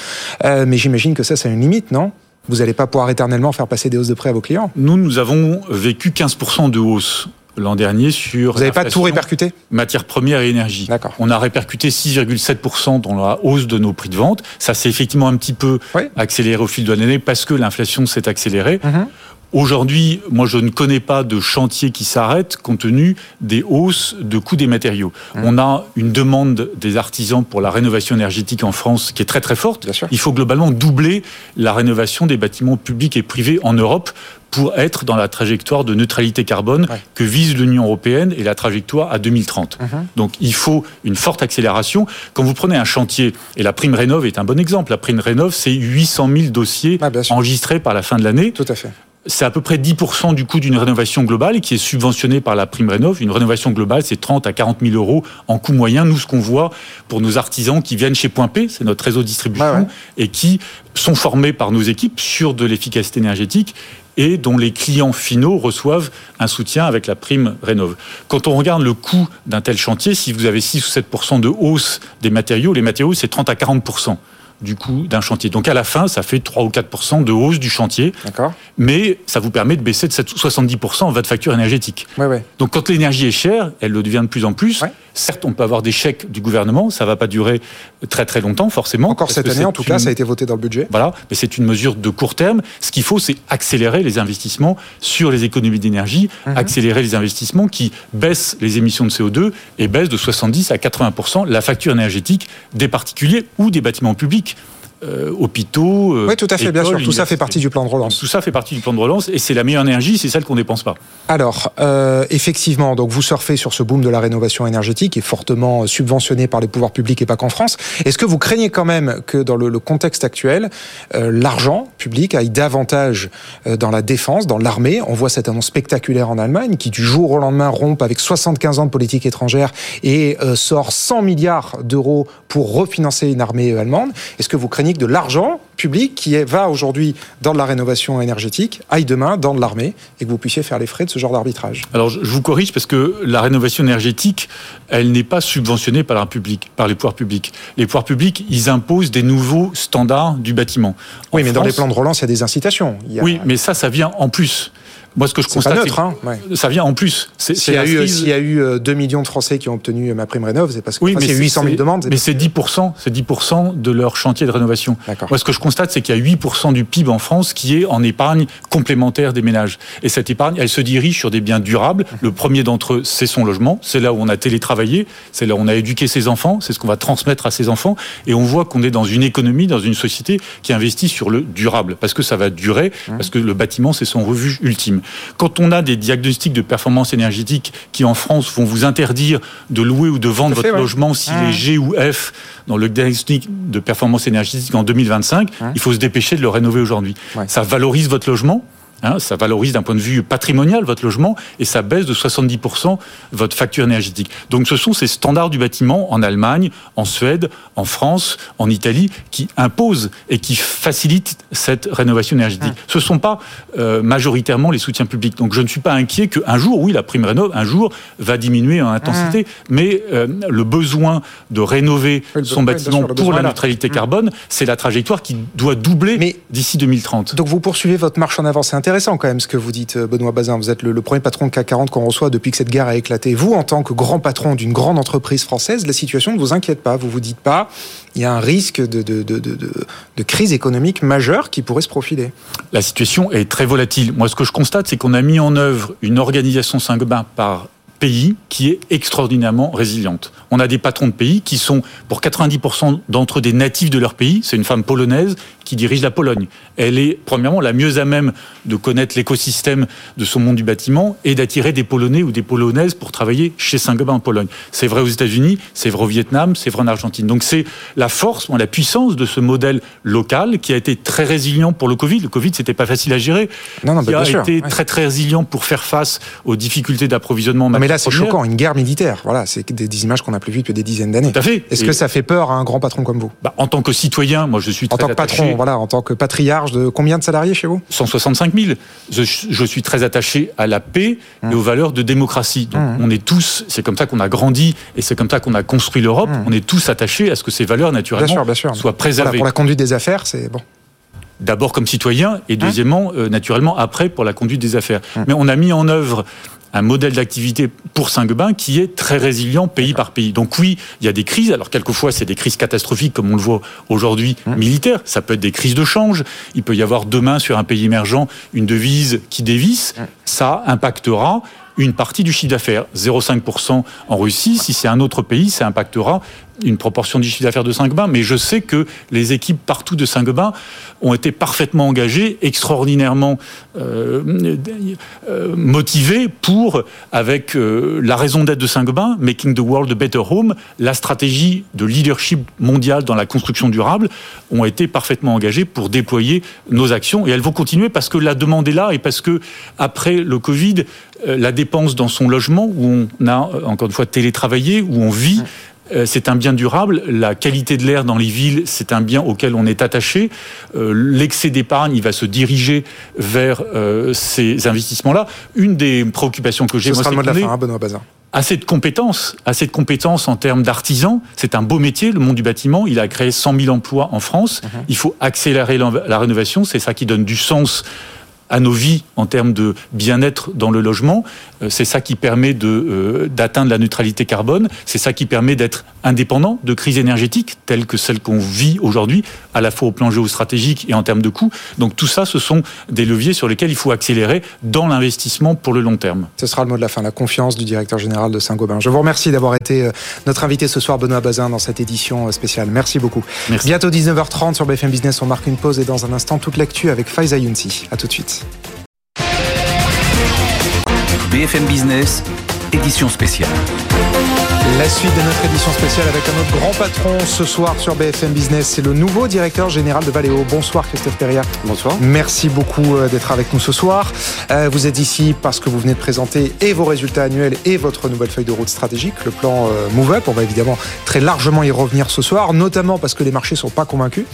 mais j'imagine que ça, c'est une limite, non? Vous n'allez pas pouvoir éternellement faire passer des hausses de prix à vos clients. Nous, nous avons vécu 15% de hausse l'an dernier sur. Vous n'avez pas tout répercuté Matières premières et énergie. D'accord. On a répercuté 6,7% dans la hausse de nos prix de vente. Ça s'est effectivement un petit peu accéléré au fil de l'année parce que l'inflation s'est accélérée. Mhm. Aujourd'hui, moi, je ne connais pas de chantier qui s'arrête compte tenu des hausses de coûts des matériaux. Mmh. On a une demande des artisans pour la rénovation énergétique en France qui est très très forte. Il faut globalement doubler la rénovation des bâtiments publics et privés en Europe pour être dans la trajectoire de neutralité carbone que vise l'Union européenne et la trajectoire à 2030. Mmh. Donc il faut une forte accélération. Quand vous prenez un chantier, et la prime rénov est un bon exemple, la prime rénov, c'est 800 000 dossiers ah, enregistrés par la fin de l'année. Tout à fait c'est à peu près 10% du coût d'une rénovation globale qui est subventionnée par la prime rénov. Une rénovation globale, c'est 30 à 40 000 euros en coût moyen. Nous, ce qu'on voit pour nos artisans qui viennent chez Point P, c'est notre réseau de distribution, et qui sont formés par nos équipes sur de l'efficacité énergétique et dont les clients finaux reçoivent un soutien avec la prime rénov. Quand on regarde le coût d'un tel chantier, si vous avez 6 ou 7% de hausse des matériaux, les matériaux, c'est 30 à 40 du coût d'un chantier. Donc à la fin, ça fait 3 ou 4% de hausse du chantier. Mais ça vous permet de baisser de 70% votre facture énergétique. Donc quand l'énergie est chère, elle le devient de plus en plus. Certes, on peut avoir des chèques du gouvernement, ça ne va pas durer très très longtemps forcément. Encore cette année, en tout cas, ça a été voté dans le budget. Voilà, mais c'est une mesure de court terme. Ce qu'il faut, c'est accélérer les investissements sur les économies d'énergie, mhm. accélérer les investissements qui baissent les émissions de CO2 et baissent de 70 à 80% la facture énergétique des particuliers ou des bâtiments publics. week Euh, hôpitaux. Euh, oui, tout à fait, bien sûr. Tout ça fait partie du plan de relance. Tout ça fait partie du plan de relance et c'est la meilleure énergie, c'est celle qu'on dépense pas. Alors, euh, effectivement, donc vous surfez sur ce boom de la rénovation énergétique est fortement subventionné par les pouvoirs publics et pas qu'en France. Est-ce que vous craignez quand même que dans le, contexte actuel, l'argent public aille davantage dans la défense, dans l'armée? On voit cette annonce spectaculaire en Allemagne qui du jour au lendemain rompt avec 75 ans de politique étrangère et sort 100 milliards d'euros pour refinancer une armée allemande. Est-ce que vous craignez mécanique de l'argent public qui va aujourd'hui dans de la rénovation énergétique, aille demain dans de l'armée, et que vous puissiez faire les frais de ce genre d'arbitrage. Alors je vous corrige parce que la rénovation énergétique, elle n'est pas subventionnée par, la public, par les pouvoirs publics. Les pouvoirs publics, ils imposent des nouveaux standards du bâtiment. Oui, mais dans les plans de relance, il y a des incitations. Oui, mais ça, ça vient en plus. Moi, ce que je constate, neutre, hein, ça vient en plus. S'il y, a eu, y a eu 2 millions de Français qui ont obtenu ma prime rénov, c'est parce que oui, mais c'est 800 000 demandes. Mais c'est 10%, c'est 10% de leur chantier de rénovation. Moi, ce que je constate, c'est qu'il y a 8% du PIB en France qui est en épargne complémentaire des ménages. Et cette épargne, elle se dirige sur des biens durables. Le premier d'entre eux, c'est son logement. C'est là où on a télétravaillé. C'est là où on a éduqué ses enfants. C'est ce qu'on va transmettre à ses enfants. Et on voit qu'on est dans une économie, dans une société qui investit sur le durable. Parce que ça va durer. Parce que le bâtiment, c'est son refuge ultime. Quand on a des diagnostics de performance énergétique qui en France vont vous interdire de louer ou de vendre votre logement s'il est G ou F dans le diagnostic de performance énergétique en 2025, il faut se dépêcher de le rénover aujourd'hui. Ça valorise votre logement, Hein, ça valorise d'un point de vue patrimonial votre logement et ça baisse de 70% votre facture énergétique. Donc ce sont ces standards du bâtiment en Allemagne, en Suède, en France, en Italie qui imposent et qui facilitent cette rénovation énergétique. Ah. Ce ne sont pas euh, majoritairement les soutiens publics. Donc je ne suis pas inquiet qu'un jour, oui, la prime rénov, un jour, va diminuer en intensité, ah. mais euh, le besoin de rénover son bâtiment pour la neutralité carbone, c'est la trajectoire qui doit doubler d'ici 2030. Donc vous poursuivez votre marche en avant, intéressant quand même ce que vous dites, euh, Benoît Bazin. Vous êtes le, premier patron de CAC 40 qu'on reçoit depuis que cette guerre a éclaté. Vous, en tant que grand patron d'une grande entreprise française, la situation ne vous inquiète pas. Vous vous dites pas, il y a un risque de, de, crise économique majeure qui pourrait se profiler. La situation est très volatile. Moi, ce que je constate, c'est qu'on a mis en œuvre une organisation Saint-Gobain par pays qui est extraordinairement résiliente. On a des patrons de pays qui sont, pour 90% d'entre eux, des natifs de leur pays. C'est une femme polonaise qui dirige la Pologne. Elle est, premièrement, la mieux à même de connaître l'écosystème de son monde du bâtiment et d'attirer des Polonais ou des Polonaises pour travailler chez Saint-Gobain en Pologne. C'est vrai aux États-Unis, c'est vrai au Vietnam, c'est vrai en Argentine. Donc c'est la force, la puissance de ce modèle local qui a été très résilient pour le Covid. Le Covid, c'était pas facile à gérer. Non, non, qui a été très très résilient pour faire face aux difficultés d'approvisionnement. Mais là, c'est choquant, une guerre militaire. Voilà, c'est des, images qu'on n'a plus vues depuis des dizaines d'années. Tout à fait. Est-ce que ça fait peur à un grand patron comme vous? Bah, En tant que citoyen, moi, je suis très en tant que patron, voilà, en tant que patriarche de combien de salariés chez vous 165 000. Je, suis très attaché à la paix et mmh. aux valeurs de démocratie. Donc, mmh. on est tous, c'est comme ça qu'on a grandi et c'est comme ça qu'on a construit l'Europe. Mmh. On est tous attachés à ce que ces valeurs naturellement soient préservées. pour la conduite des affaires, c'est bon. D'abord comme citoyen et deuxièmement, euh, naturellement, après pour la conduite des affaires. Mais on a mis en œuvre un modèle d'activité pour Saint-Gobain qui est très résilient pays par pays. Donc oui, il y a des crises. Alors quelquefois, c'est des crises catastrophiques comme on le voit aujourd'hui mmh. militaires. Ça peut être des crises de change. Il peut y avoir demain sur un pays émergent une devise qui dévisse. Mmh. Ça impactera une partie du chiffre d'affaires. 0,5% en Russie. Si c'est un autre pays, ça impactera une proportion du chiffre d'affaires de Saint-Gobain, mais je sais que les équipes partout de Saint-Gobain ont été parfaitement engagées, extraordinairement euh, euh, motivées pour, avec euh, la raison d'être de Saint-Gobain, Making the World a Better Home, la stratégie de leadership mondial dans la construction durable, ont été parfaitement engagées pour déployer nos actions. Et elles vont continuer parce que la demande est là et parce que, après le Covid, la dépense dans son logement, où on a, encore une fois, télétravaillé, où on vit, euh, c'est un bien durable. La qualité de l'air dans les villes, c'est un bien auquel on est attaché. Euh, l'excès d'épargne, il va se diriger vers euh, ces investissements-là. Une des préoccupations que j'ai, moi, c'est hein, Benoît assez de compétences, assez de compétences en termes d'artisans. C'est un beau métier, le monde du bâtiment. Il a créé 100 000 emplois en France. Mhm. Il faut accélérer la rénovation. C'est ça qui donne du sens à nos vies en termes de bien-être dans le logement. Euh, c'est ça qui permet euh, d'atteindre la neutralité carbone. C'est ça qui permet d'être indépendant de crises énergétiques telles que celles qu'on vit aujourd'hui, à la fois au plan géostratégique et en termes de coûts. Donc tout ça, ce sont des leviers sur lesquels il faut accélérer dans l'investissement pour le long terme. Ce sera le mot de la fin, la confiance du directeur général de Saint-Gobain. Je vous remercie d'avoir été euh, notre invité ce soir, Benoît Bazin, dans cette édition spéciale. Merci beaucoup. Merci. Bientôt 19h30 sur BFM Business, on marque une pause et dans un instant, toute l'actu avec Faiza Younsi. A tout de suite. BFM Business, édition spéciale. La suite de notre édition spéciale avec un autre grand patron ce soir sur BFM Business, c'est le nouveau directeur général de Valeo. Bonsoir Christophe Perria. Bonsoir. Merci beaucoup euh, d'être avec nous ce soir. Euh, vous êtes ici parce que vous venez de présenter et vos résultats annuels et votre nouvelle feuille de route stratégique, le plan euh, Move Up. On va évidemment très largement y revenir ce soir, notamment parce que les marchés ne sont pas convaincus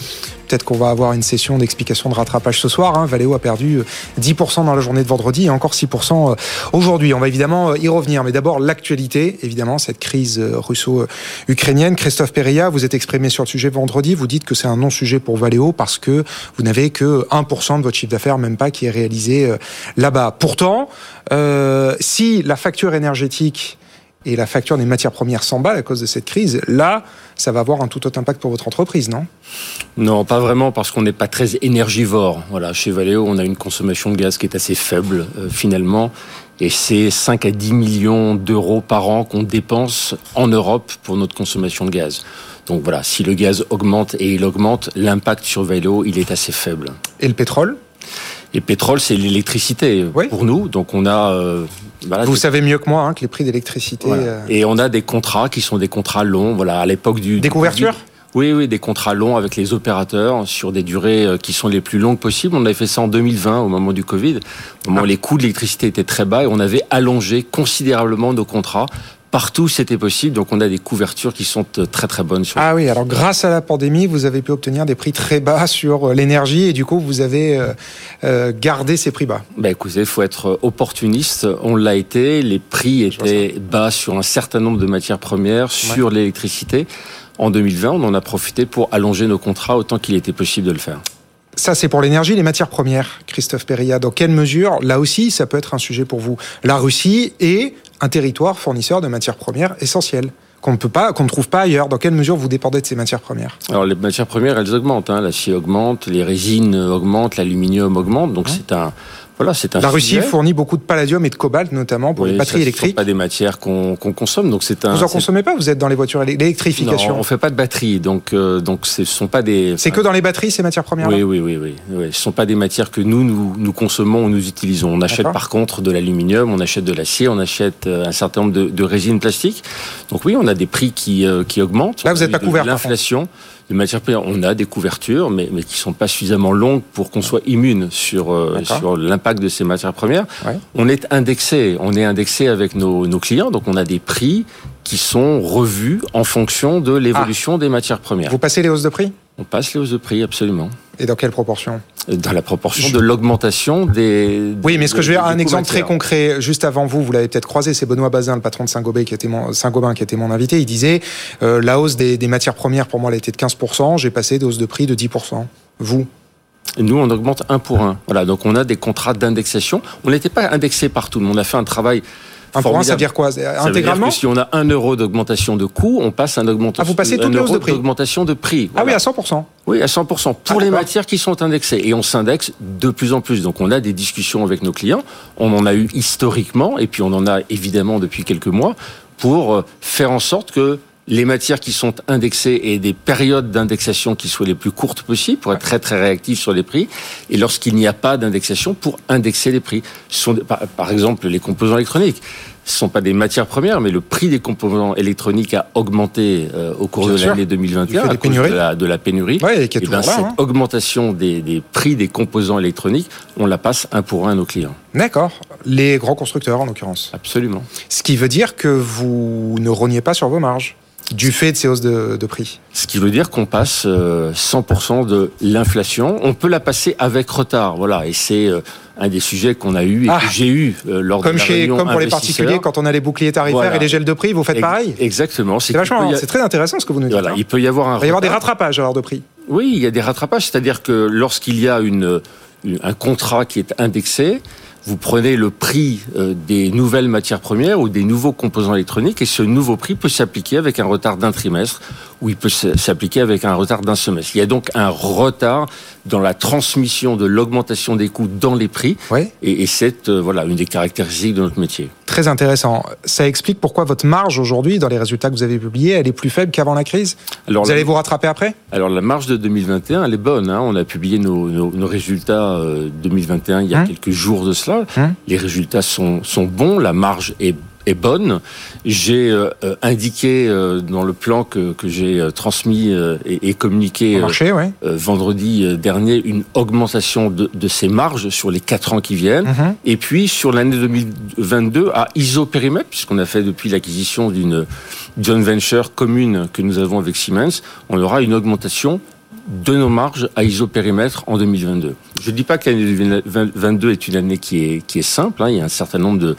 Peut-être qu'on va avoir une session d'explication de rattrapage ce soir. Hein. Valeo a perdu 10% dans la journée de vendredi et encore 6% aujourd'hui. On va évidemment y revenir. Mais d'abord, l'actualité, évidemment, cette crise russo-ukrainienne. Christophe Perilla, vous êtes exprimé sur le sujet vendredi. Vous dites que c'est un non-sujet pour Valeo parce que vous n'avez que 1% de votre chiffre d'affaires, même pas, qui est réalisé là-bas. Pourtant, euh, si la facture énergétique et la facture des matières premières s'emballent à cause de cette crise, là, ça va avoir un tout autre impact pour votre entreprise, non? Non, pas vraiment, parce qu'on n'est pas très énergivore. Voilà, chez Valeo, on a une consommation de gaz qui est assez faible, euh, finalement, et c'est 5 à 10 millions d'euros par an qu'on dépense en Europe pour notre consommation de gaz. Donc voilà, si le gaz augmente et il augmente, l'impact sur Valeo, il est assez faible. Et le pétrole? Et pétrole, c'est l'électricité pour nous. Donc on a. Euh, Vous savez mieux que moi hein, que les prix d'électricité. Euh, Et on a des contrats qui sont des contrats longs. Voilà, à l'époque du. Des couvertures? Oui, oui, des contrats longs avec les opérateurs sur des durées euh, qui sont les plus longues possibles. On avait fait ça en 2020, au moment du Covid, au moment où ah. les coûts de l'électricité étaient très bas et on avait allongé considérablement nos contrats Partout, c'était possible. Donc, on a des couvertures qui sont euh, très, très bonnes. Sur ah oui, alors grâce à la pandémie, vous avez pu obtenir des prix très bas sur euh, l'énergie et du coup, vous avez euh, gardé ces prix bas. Ben, écoutez, il faut être opportuniste. On l'a été. Les prix étaient bas sur un certain nombre de matières premières, sur l'électricité. En 2020, on en a profité pour allonger nos contrats autant qu'il était possible de le faire. Ça, c'est pour l'énergie, les matières premières, Christophe Perilla. Dans quelle mesure, là aussi, ça peut être un sujet pour vous La Russie est un territoire fournisseur de matières premières essentielles qu'on ne peut pas, qu'on ne trouve pas ailleurs. Dans quelle mesure vous dépendez de ces matières premières? Alors les matières premières, elles augmentent. Hein. L'acier augmente, les résines augmentent, l'aluminium augmente. Donc c'est un voilà, c'est un La Russie fournit beaucoup de palladium et de cobalt, notamment pour les batteries électriques. Ce sont pas des matières qu'on consomme, donc c'est un. Vous en consommez pas Vous êtes dans les voitures l'électrification. On fait pas de batteries, donc euh, donc ce sont pas des. C'est que dans les batteries ces matières premières. Oui, oui, oui, oui, oui. Ce sont pas des matières que nous nous, nous consommons ou nous utilisons. On achète par contre de l'aluminium, on achète de l'acier, on achète euh, un certain nombre de, de résines plastiques. Donc oui, on a des prix qui euh, qui augmentent. Là, vous n'êtes pas couvert. L'inflation les matières premières, on a des couvertures, mais, mais qui sont pas suffisamment longues pour qu'on soit immune sur, euh, sur l'impact de ces matières premières. On est indexé, on est indexé avec nos, nos clients, donc on a des prix qui sont revus en fonction de l'évolution ah. des matières premières. Vous passez les hausses de prix? On passe les hausses de prix, absolument. Et dans quelle proportion Dans la proportion de l'augmentation des. Oui, mais ce que je vais un exemple très concret juste avant vous, vous l'avez peut-être croisé, c'est Benoît Bazin, le patron de Saint-Gobain, qui était mon Saint-Gobain, qui était mon invité. Il disait euh, la hausse des, des, matières premières pour moi, elle était de 15% J'ai passé des hausses de prix de 10% Vous nous, on augmente un pour un. Voilà, donc on a des contrats d'indexation. On n'était pas indexé partout. On a fait un travail un point, ça veut dire quoi? Intégralement? Si on a un euro d'augmentation de coût, on passe un augmentation. Ah, vous passez de prix d'augmentation de prix. Ah oui, à 100%. Oui, à 100% pour ah, les matières qui sont indexées et on s'indexe de plus en plus. Donc on a des discussions avec nos clients. On en a eu historiquement et puis on en a évidemment depuis quelques mois pour euh, faire en sorte que les matières qui sont indexées et des périodes d'indexation qui soient les plus courtes possibles pour être très très réactifs sur les prix et lorsqu'il n'y a pas d'indexation pour indexer les prix. Ce sont par exemple les composants électroniques ce ne sont pas des matières premières, mais le prix des composants électroniques a augmenté euh, au cours de l'année 2021 à cause de la, de la pénurie. et, qui est ben, cette hein. augmentation des, des, prix des composants électroniques, on la passe un pour un à nos clients. D'accord. Les grands constructeurs, en l'occurrence. Absolument. Ce qui veut dire que vous ne reniez pas sur vos marges du fait de ces hausses de, de prix. Ce qui veut dire qu'on passe 100% euh, de l'inflation. On peut la passer avec retard, voilà. Et c'est euh, un des sujets qu'on a eu et que ah. j'ai eu euh, lors comme de la chez, Comme pour les particuliers, quand on a les boucliers tarifaires et les gels de prix, vous faites pareil Exactement. C'est c'est très intéressant ce que vous nous dites. Voilà, hein. il peut y avoir un. Il y avoir des rattrapages alors de prix. Oui, il y a des rattrapages, c'est-à-dire que lorsqu'il y a une, un contrat qui est indexé, vous prenez le prix euh, des nouvelles matières premières ou des nouveaux composants électroniques et ce nouveau prix peut s'appliquer avec un retard d'un trimestre ou il peut s'appliquer avec un retard d'un semestre. Il y a donc un retard dans la transmission de l'augmentation des coûts dans les prix et, c'est euh, voilà une des caractéristiques de notre métier. Très intéressant. Ça explique pourquoi votre marge aujourd'hui, dans les résultats que vous avez publiés, elle est plus faible qu'avant la crise? Alors, Vous allez vous rattraper après? Alors la marge de 2021, elle est bonne. Hein. On a publié nos, nos, résultats 2021 euh, il y a hum. quelques jours de cela. Hum. Les résultats sont, sont bons, la marge est est bonne. J'ai euh, euh, indiqué euh, dans le plan que, que j'ai transmis et, et, communiqué vendredi dernier une augmentation de, de, ces marges sur les quatre ans qui viennent. Mhm. Et puis sur l'année 2022 à isopérimètre, puisqu'on a fait depuis l'acquisition d'une joint venture commune que nous avons avec Siemens, on aura une augmentation de nos marges à isopérimètre en 2022. Je ne dis pas que l'année 2022 est une année qui est, qui est simple. Hein. Il y a un certain nombre de,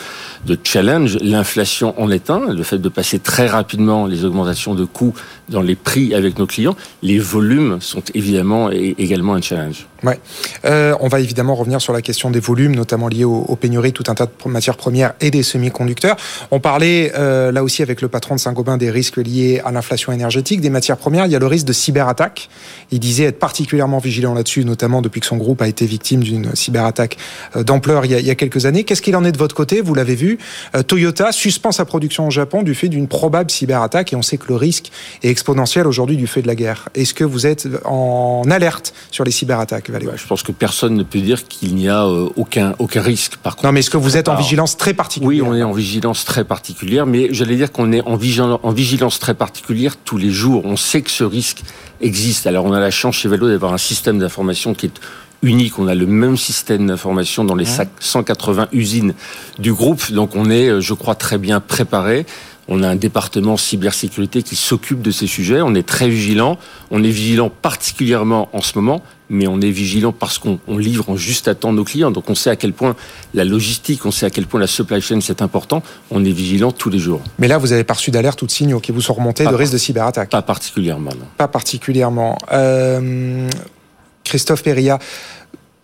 de challenges. L'inflation en est un. Le fait de passer très rapidement les augmentations de coûts dans les prix avec nos clients. Les volumes sont évidemment également un challenge. Ouais. Euh, on va évidemment revenir sur la question des volumes, notamment liés aux, aux, pénuries, tout un tas de matières premières et des semi-conducteurs. On parlait euh, là aussi avec le patron de Saint-Gobain des risques liés à l'inflation énergétique, des matières premières. Il y a le risque de cyberattaque. Il disait être particulièrement vigilant là-dessus, notamment depuis que son groupe a été victime d'une cyberattaque euh, d'ampleur il, il, y a quelques années. Qu'est-ce qu'il en est de votre côté? Vous l'avez vu, euh, Toyota suspend sa production au Japon du fait d'une probable cyberattaque et on sait que le risque est exponentiel aujourd'hui du fait de la guerre. Est-ce que vous êtes en alerte sur les cyberattaques bah, je pense que personne ne peut dire qu'il n'y a euh, aucun, aucun risque. Par contre, non, mais est-ce que vous êtes en vigilance très particulière? Oui, on est en vigilance très particulière, mais j'allais dire qu'on est en vigilance, en vigilance très particulière tous les jours. On sait que ce risque existe. Alors, on a la chance chez Valo d'avoir un système d'information qui est unique. On a le même système d'information dans les 180 usines du groupe. Donc on est, euh, je crois, très bien préparé. On a un département cybersécurité qui s'occupe de ces sujets. On est très vigilant. On est vigilant particulièrement en ce moment, mais on est vigilant parce qu'on livre en juste à temps nos clients. Donc on sait à quel point la logistique, on sait à quel point la supply chain c'est important. On est vigilant tous les jours. Mais là, vous avez pas reçu d'alerte ou de signaux qui vous sont remontés de risque de cyberattaque Pas particulièrement, non. Pas particulièrement. Euh, Christophe Perria,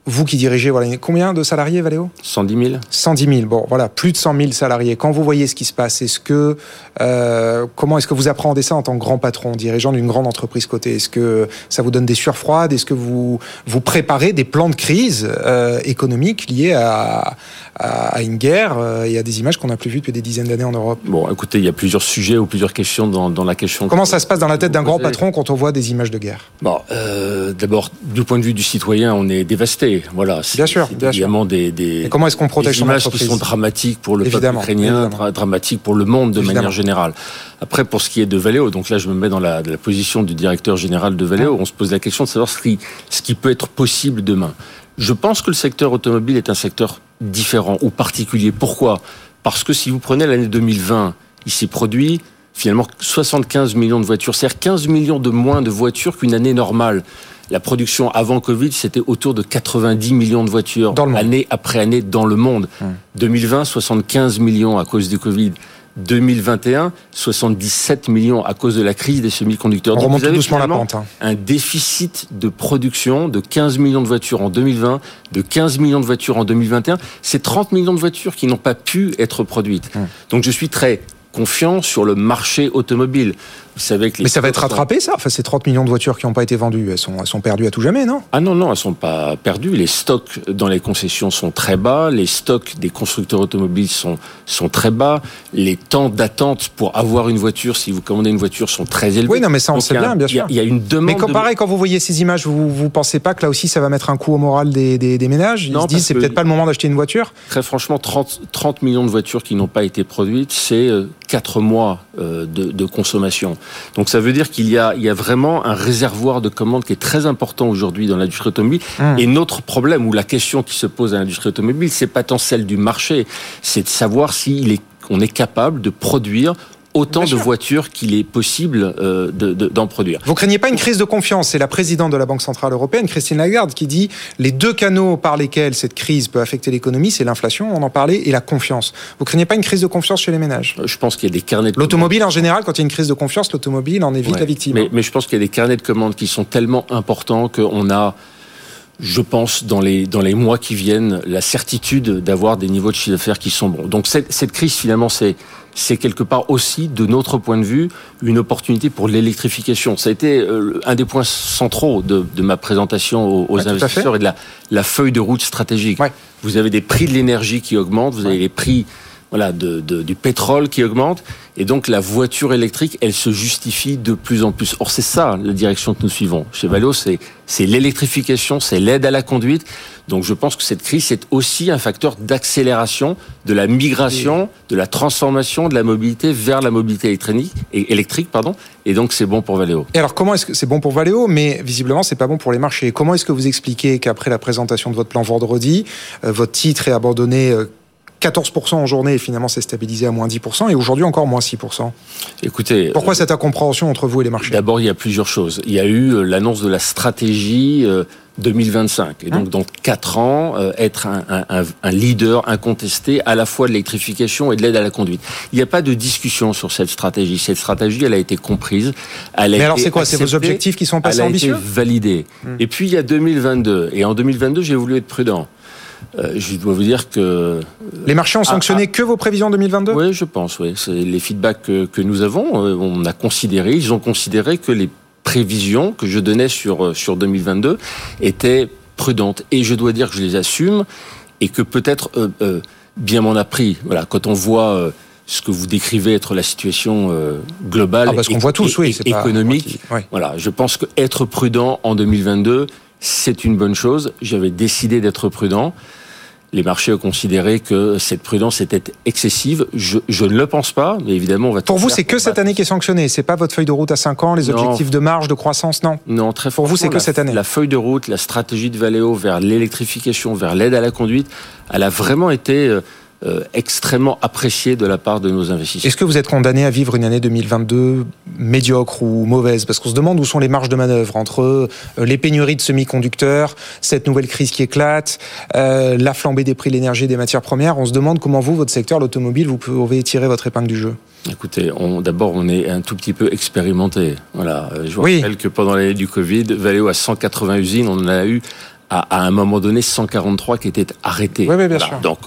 vous qui dirigez, voilà, combien de salariés, Valéo 110 000. 110 000. Bon, voilà, plus de 100 000 salariés. Quand vous voyez ce qui se passe, est-ce que euh, comment est-ce que vous appréhendez ça en tant que grand patron, dirigeant d'une grande entreprise cotée? Est-ce que ça vous donne des surfroides Est-ce que vous vous préparez des plans de crise euh, économiques liés à, à, une guerre euh, et à des images qu'on n'a plus vues depuis des dizaines d'années en Europe? Bon, écoutez, il y a plusieurs sujets ou plusieurs questions dans, dans la question. Comment ça se passe dans la tête d'un grand patron quand on voit des images de guerre? Bon, euh, d'abord, du point de vue du citoyen, on est dévasté. Voilà. Bien sûr, bien évidemment des, des. Et comment est-ce qu'on protège des images qui sont dramatiques pour le peuple ukrainien, dramatiques pour le monde de manière générale. Après, pour ce qui est de Valeo, donc là, je me mets dans la, la position du directeur général de Valeo. On se pose la question de savoir ce qui, ce qui peut être possible demain. Je pense que le secteur automobile est un secteur différent ou particulier. Pourquoi? Parce que si vous prenez l'année 2020, il s'est produit finalement 75 millions de voitures, c'est-à-dire 15 millions de moins de voitures qu'une année normale. La production avant Covid, c'était autour de 90 millions de voitures, année après année dans le monde. 2020, 75 millions à cause du Covid. 2021, 77 millions à cause de la crise des semi-conducteurs. On remonte doucement la pente. Hein. Un déficit de production de 15 millions de voitures en 2020, de 15 millions de voitures en 2021. C'est 30 millions de voitures qui n'ont pas pu être produites. Hum. Donc je suis très confiant sur le marché automobile. Mais ça va être rattrapé, ça? Enfin, ces 30 millions de voitures qui n'ont pas été vendues, elles sont, elles sont perdues à tout jamais, non? Ah non, non, elles ne sont pas perdues. Les stocks dans les concessions sont très bas. Les stocks des constructeurs automobiles sont, sont très bas. Les temps d'attente pour avoir une voiture, si vous commandez une voiture, sont très élevés. Oui, non, mais ça, on sait bien, bien sûr. Il y, a une demande. Mais quand, pareil, quand vous voyez ces images, vous ne pensez pas que là aussi, ça va mettre un coup au moral des, des, ménages? Ils se disent, c'est peut-être pas le moment d'acheter une voiture Très franchement, 30, 30 millions de voitures qui n'ont pas été produites, c'est 4 euh, mois euh, de, de consommation. Donc ça veut dire qu'il y a, il y a vraiment un réservoir de commandes qui est très important aujourd'hui dans l'industrie automobile. Mmh. Et notre problème ou la question qui se pose à l'industrie automobile, c'est pas tant celle du marché, c'est de savoir si est, on est capable de produire autant de voitures qu'il est possible euh, d'en produire. Vous craignez pas une crise de confiance? C'est la présidente de la Banque centrale européenne, Christine Lagarde, qui dit les deux canaux par lesquels cette crise peut affecter l'économie, c'est l'inflation, on en parlait, et la confiance. Vous craignez pas une crise de confiance chez les ménages? Je pense qu'il y a des carnets. De l'automobile en général, quand il y a une crise de confiance, l'automobile en est vite la victime. Mais, mais je pense qu'il y a des carnets de commandes qui sont tellement importants qu'on a je pense, dans les, dans les mois qui viennent, la certitude d'avoir des niveaux de chiffre d'affaires qui sont bons. Donc cette, cette crise, finalement, c'est c'est quelque part aussi, de notre point de vue, une opportunité pour l'électrification. Ça a été euh, un des points centraux de, de ma présentation aux, investisseurs et de la, la, feuille de route stratégique. Vous avez des prix de l'énergie qui augmentent, vous avez les prix voilà, de, de, du pétrole qui augmente. Et donc la voiture électrique, elle se justifie de plus en plus. Or c'est ça la direction que nous suivons. Chez Valeo, c'est l'électrification, c'est l'aide à la conduite. Donc je pense que cette crise c'est aussi un facteur d'accélération de la migration, de la transformation de la mobilité vers la mobilité électronique et électrique pardon. Et donc c'est bon pour Valeo. Et alors comment est-ce que c'est bon pour Valeo mais visiblement c'est pas bon pour les marchés. Comment est-ce que vous expliquez qu'après la présentation de votre plan vendredi, euh, votre titre est abandonné euh, 14% en journée et finalement c'est stabilisé à moins 10% et aujourd'hui encore moins 6%. Écoutez, pourquoi cette incompréhension entre vous et les marchés? D'abord, il y a plusieurs choses. Il y a eu l'annonce de la stratégie 2025. Et donc, hein? dans quatre ans, euh, être un, un, un, leader incontesté à la fois de l'électrification et de l'aide à la conduite. Il n'y a pas de discussion sur cette stratégie. Cette stratégie, elle a été comprise. Elle a Mais alors, c'est quoi C'est vos objectifs qui sont passés ambitieux Elle a été validée. Hum. Et puis, il y a 2022. Et en 2022, j'ai voulu être prudent. Euh, je dois vous dire que... Euh, les marchés ont sanctionné ah, ah. que vos prévisions 2022 Oui, je pense, oui. C'est les feedbacks que, que, nous avons. On a considéré, ils ont considéré que les prévisions que je donnais sur, euh, sur 2022 étaient prudentes. Et je dois dire que je les assume et que peut-être euh, euh, bien m'en a pris. Voilà, quand on voit ce que vous décrivez être la situation globale ah, parce qu'on voit tous, oui, économique. Voilà, je pense que être prudent en 2022, c'est une bonne chose. J'avais décidé d'être prudent les marchés ont considéré que cette prudence était excessive. Je, je ne le pense pas, mais évidemment, on va. Pour vous, c'est que cette année qui est sanctionnée. C'est pas votre feuille de route à 5 ans, les objectifs de marge, de croissance, non Non, très Pour vous, c'est que cette année. La feuille de route, la stratégie de Valeo vers l'électrification, vers l'aide à la conduite, elle a vraiment été euh, euh, extrêmement apprécié de la part de nos investisseurs. Est-ce que vous êtes condamné à vivre une année 2022 médiocre ou mauvaise? Parce qu'on se demande où sont les marges de manœuvre entre euh, les pénuries de semi-conducteurs, cette nouvelle crise qui éclate, euh, la flambée des prix de l'énergie et des matières premières. On se demande comment vous, votre secteur, l'automobile, vous pouvez tirer votre épingle du jeu. Écoutez, d'abord, on est un tout petit peu expérimenté. Voilà. Je vous rappelle que pendant l'année du Covid, Valeo a 180 usines, on en a eu à, un moment donné 143 qui étaient arrêtées. Oui, oui bien sûr. Donc,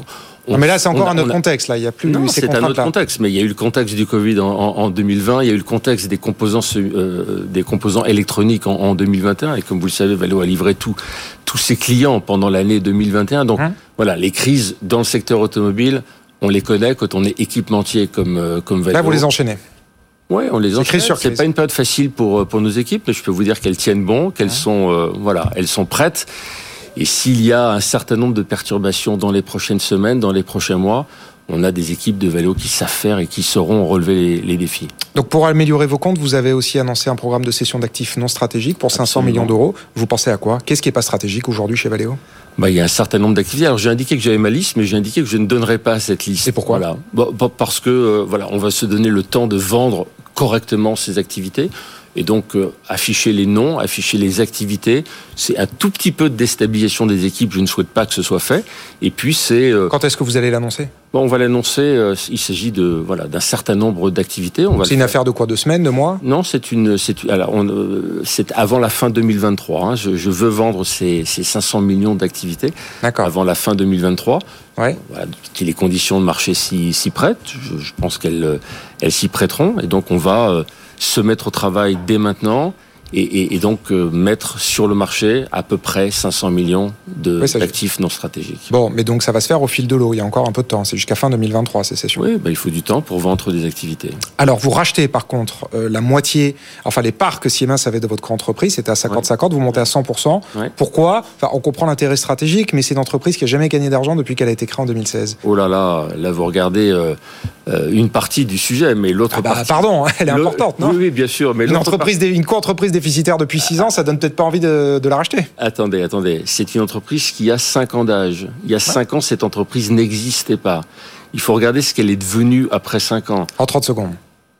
non, mais là, c'est encore un autre contexte. Là, il y a plus. Non, c'est un autre contexte. Mais il y a eu le contexte du Covid en, en, 2020. Il y a eu le contexte des composants, euh, des composants électroniques en, en, 2021. Et comme vous le savez, Valeo a livré tout, tous ses clients pendant l'année 2021. Donc hein voilà, les crises dans le secteur automobile, on les connaît quand on est équipementier comme euh, comme Valeo. Là, vous les enchaînez. Oui, on les enchaîne. C'est pas une période facile pour euh, pour nos équipes, mais je peux vous dire qu'elles tiennent bon, qu'elles sont euh, voilà, elles sont prêtes. Et s'il y a un certain nombre de perturbations dans les prochaines semaines, dans les prochains mois, on a des équipes de vélo qui savent faire et qui sauront relever les, défis. Donc pour améliorer vos comptes, vous avez aussi annoncé un programme de cession d'actifs non stratégiques pour 500 millions d'euros. Vous pensez à quoi? Qu'est-ce qui n'est pas stratégique aujourd'hui chez Valeo? Bah, il y a un certain nombre d'activités. Alors j'ai indiqué que j'avais ma liste, mais j'ai indiqué que je ne donnerai pas cette liste. Et pourquoi? Voilà. Parce que euh, voilà, on va se donner le temps de vendre correctement ces activités. Et donc, euh, afficher les noms, afficher les activités, c'est un tout petit peu de déstabilisation des équipes. Je ne souhaite pas que ce soit fait. Et puis, c'est. Euh, Quand est-ce que vous allez l'annoncer? Bon, On va l'annoncer. Euh, il s'agit de voilà d'un certain nombre d'activités. C'est une affaire de quoi? De semaines, de mois? Non, c'est une. C'est alors, c'est avant la fin 2023. Hein. Je, je, veux vendre ces, ces 500 millions d'activités. D'accord. Avant la fin 2023. Ouais. Voilà, si les conditions de marché s'y prêtent, je, je pense qu'elles elles s'y prêteront. Et donc, on va se mettre au travail dès maintenant et, donc euh, mettre sur le marché à peu près 500 millions d'actifs non stratégiques. Bon, mais donc ça va se faire au fil de l'eau. Il y a encore un peu de temps. C'est jusqu'à fin 2023, c'est sûr. Oui, bah, il faut du temps pour vendre des activités. Alors, vous rachetez par contre euh, la moitié, enfin les parts que Siemens avait de votre entreprise, c'était à 50-50, vous montez à 100%. Pourquoi? Enfin, On comprend l'intérêt stratégique, mais c'est une entreprise qui n'a jamais gagné d'argent depuis qu'elle a été créée en 2016. Oh là là, là vous regardez euh, une partie du sujet, mais l'autre ah bah, partie... Pardon, elle est importante, non oui, bien sûr. Mais une entreprise, une co-entreprise déficitaire depuis 6 ans, ça donne peut-être pas envie de, la racheter. Attendez, attendez. C'est une entreprise qui a 5 ans d'âge. Il y a 5 ans, cette entreprise n'existait pas. Il faut regarder ce qu'elle est devenue après 5 ans. En 30 secondes.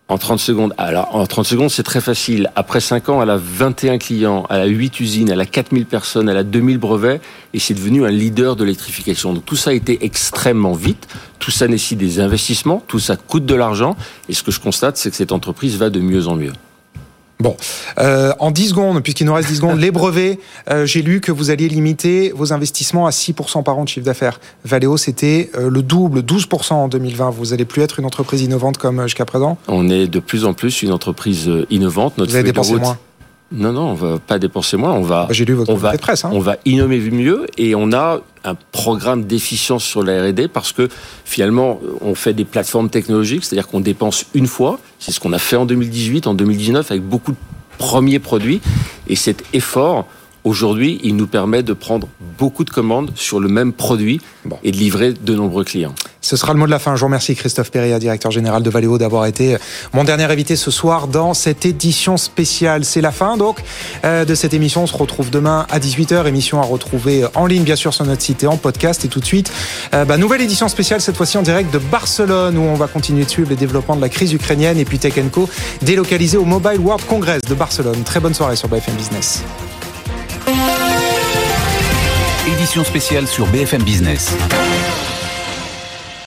En 30 secondes. Alors, en 30 secondes, c'est très facile. Après 5 ans, elle a 21 clients, elle a 8 usines, elle a 4000 personnes, elle a 2000 brevets, et c'est devenu un leader de l'électrification. Donc, tout ça a été extrêmement vite. Tout ça nécessite des investissements, tout ça coûte de l'argent, et ce que je constate, c'est que cette entreprise va de mieux en mieux. Bon, euh, en 10 secondes, puisqu'il nous reste 10 secondes, les brevets, euh, j'ai lu que vous alliez limiter vos investissements à 6% par an de chiffre d'affaires. Valeo, c'était euh, le double, 12% en 2020. Vous n'allez plus être une entreprise innovante comme jusqu'à présent? On est de plus en plus une entreprise innovante. Notre vous allez dépenser moins non, non, on va pas dépenser moins. On va. J'ai lu votre on va, presse. Hein. On va innover mieux et on a un programme d'efficience sur la R&D parce que finalement on fait des plateformes technologiques, c'est-à-dire qu'on dépense une fois. C'est ce qu'on a fait en 2018, en 2019 avec beaucoup de premiers produits et cet effort aujourd'hui, il nous permet de prendre beaucoup de commandes sur le même produit et de livrer de nombreux clients. Ce sera le mot de la fin. Je vous remercie Christophe Perria, directeur général de Valeo, d'avoir été mon dernier invité ce soir dans cette édition spéciale. C'est la fin donc euh, de cette émission. On se retrouve demain à 18h. Émission à retrouver en ligne bien sûr sur notre site et en podcast. Et tout de suite, euh, bah, nouvelle édition spéciale cette fois-ci en direct de Barcelone où on va continuer de suivre les développements de la crise ukrainienne et puis Tech Co délocalisé au Mobile World Congress de Barcelone. Très bonne soirée sur BFM Business. Édition spéciale sur BFM Business.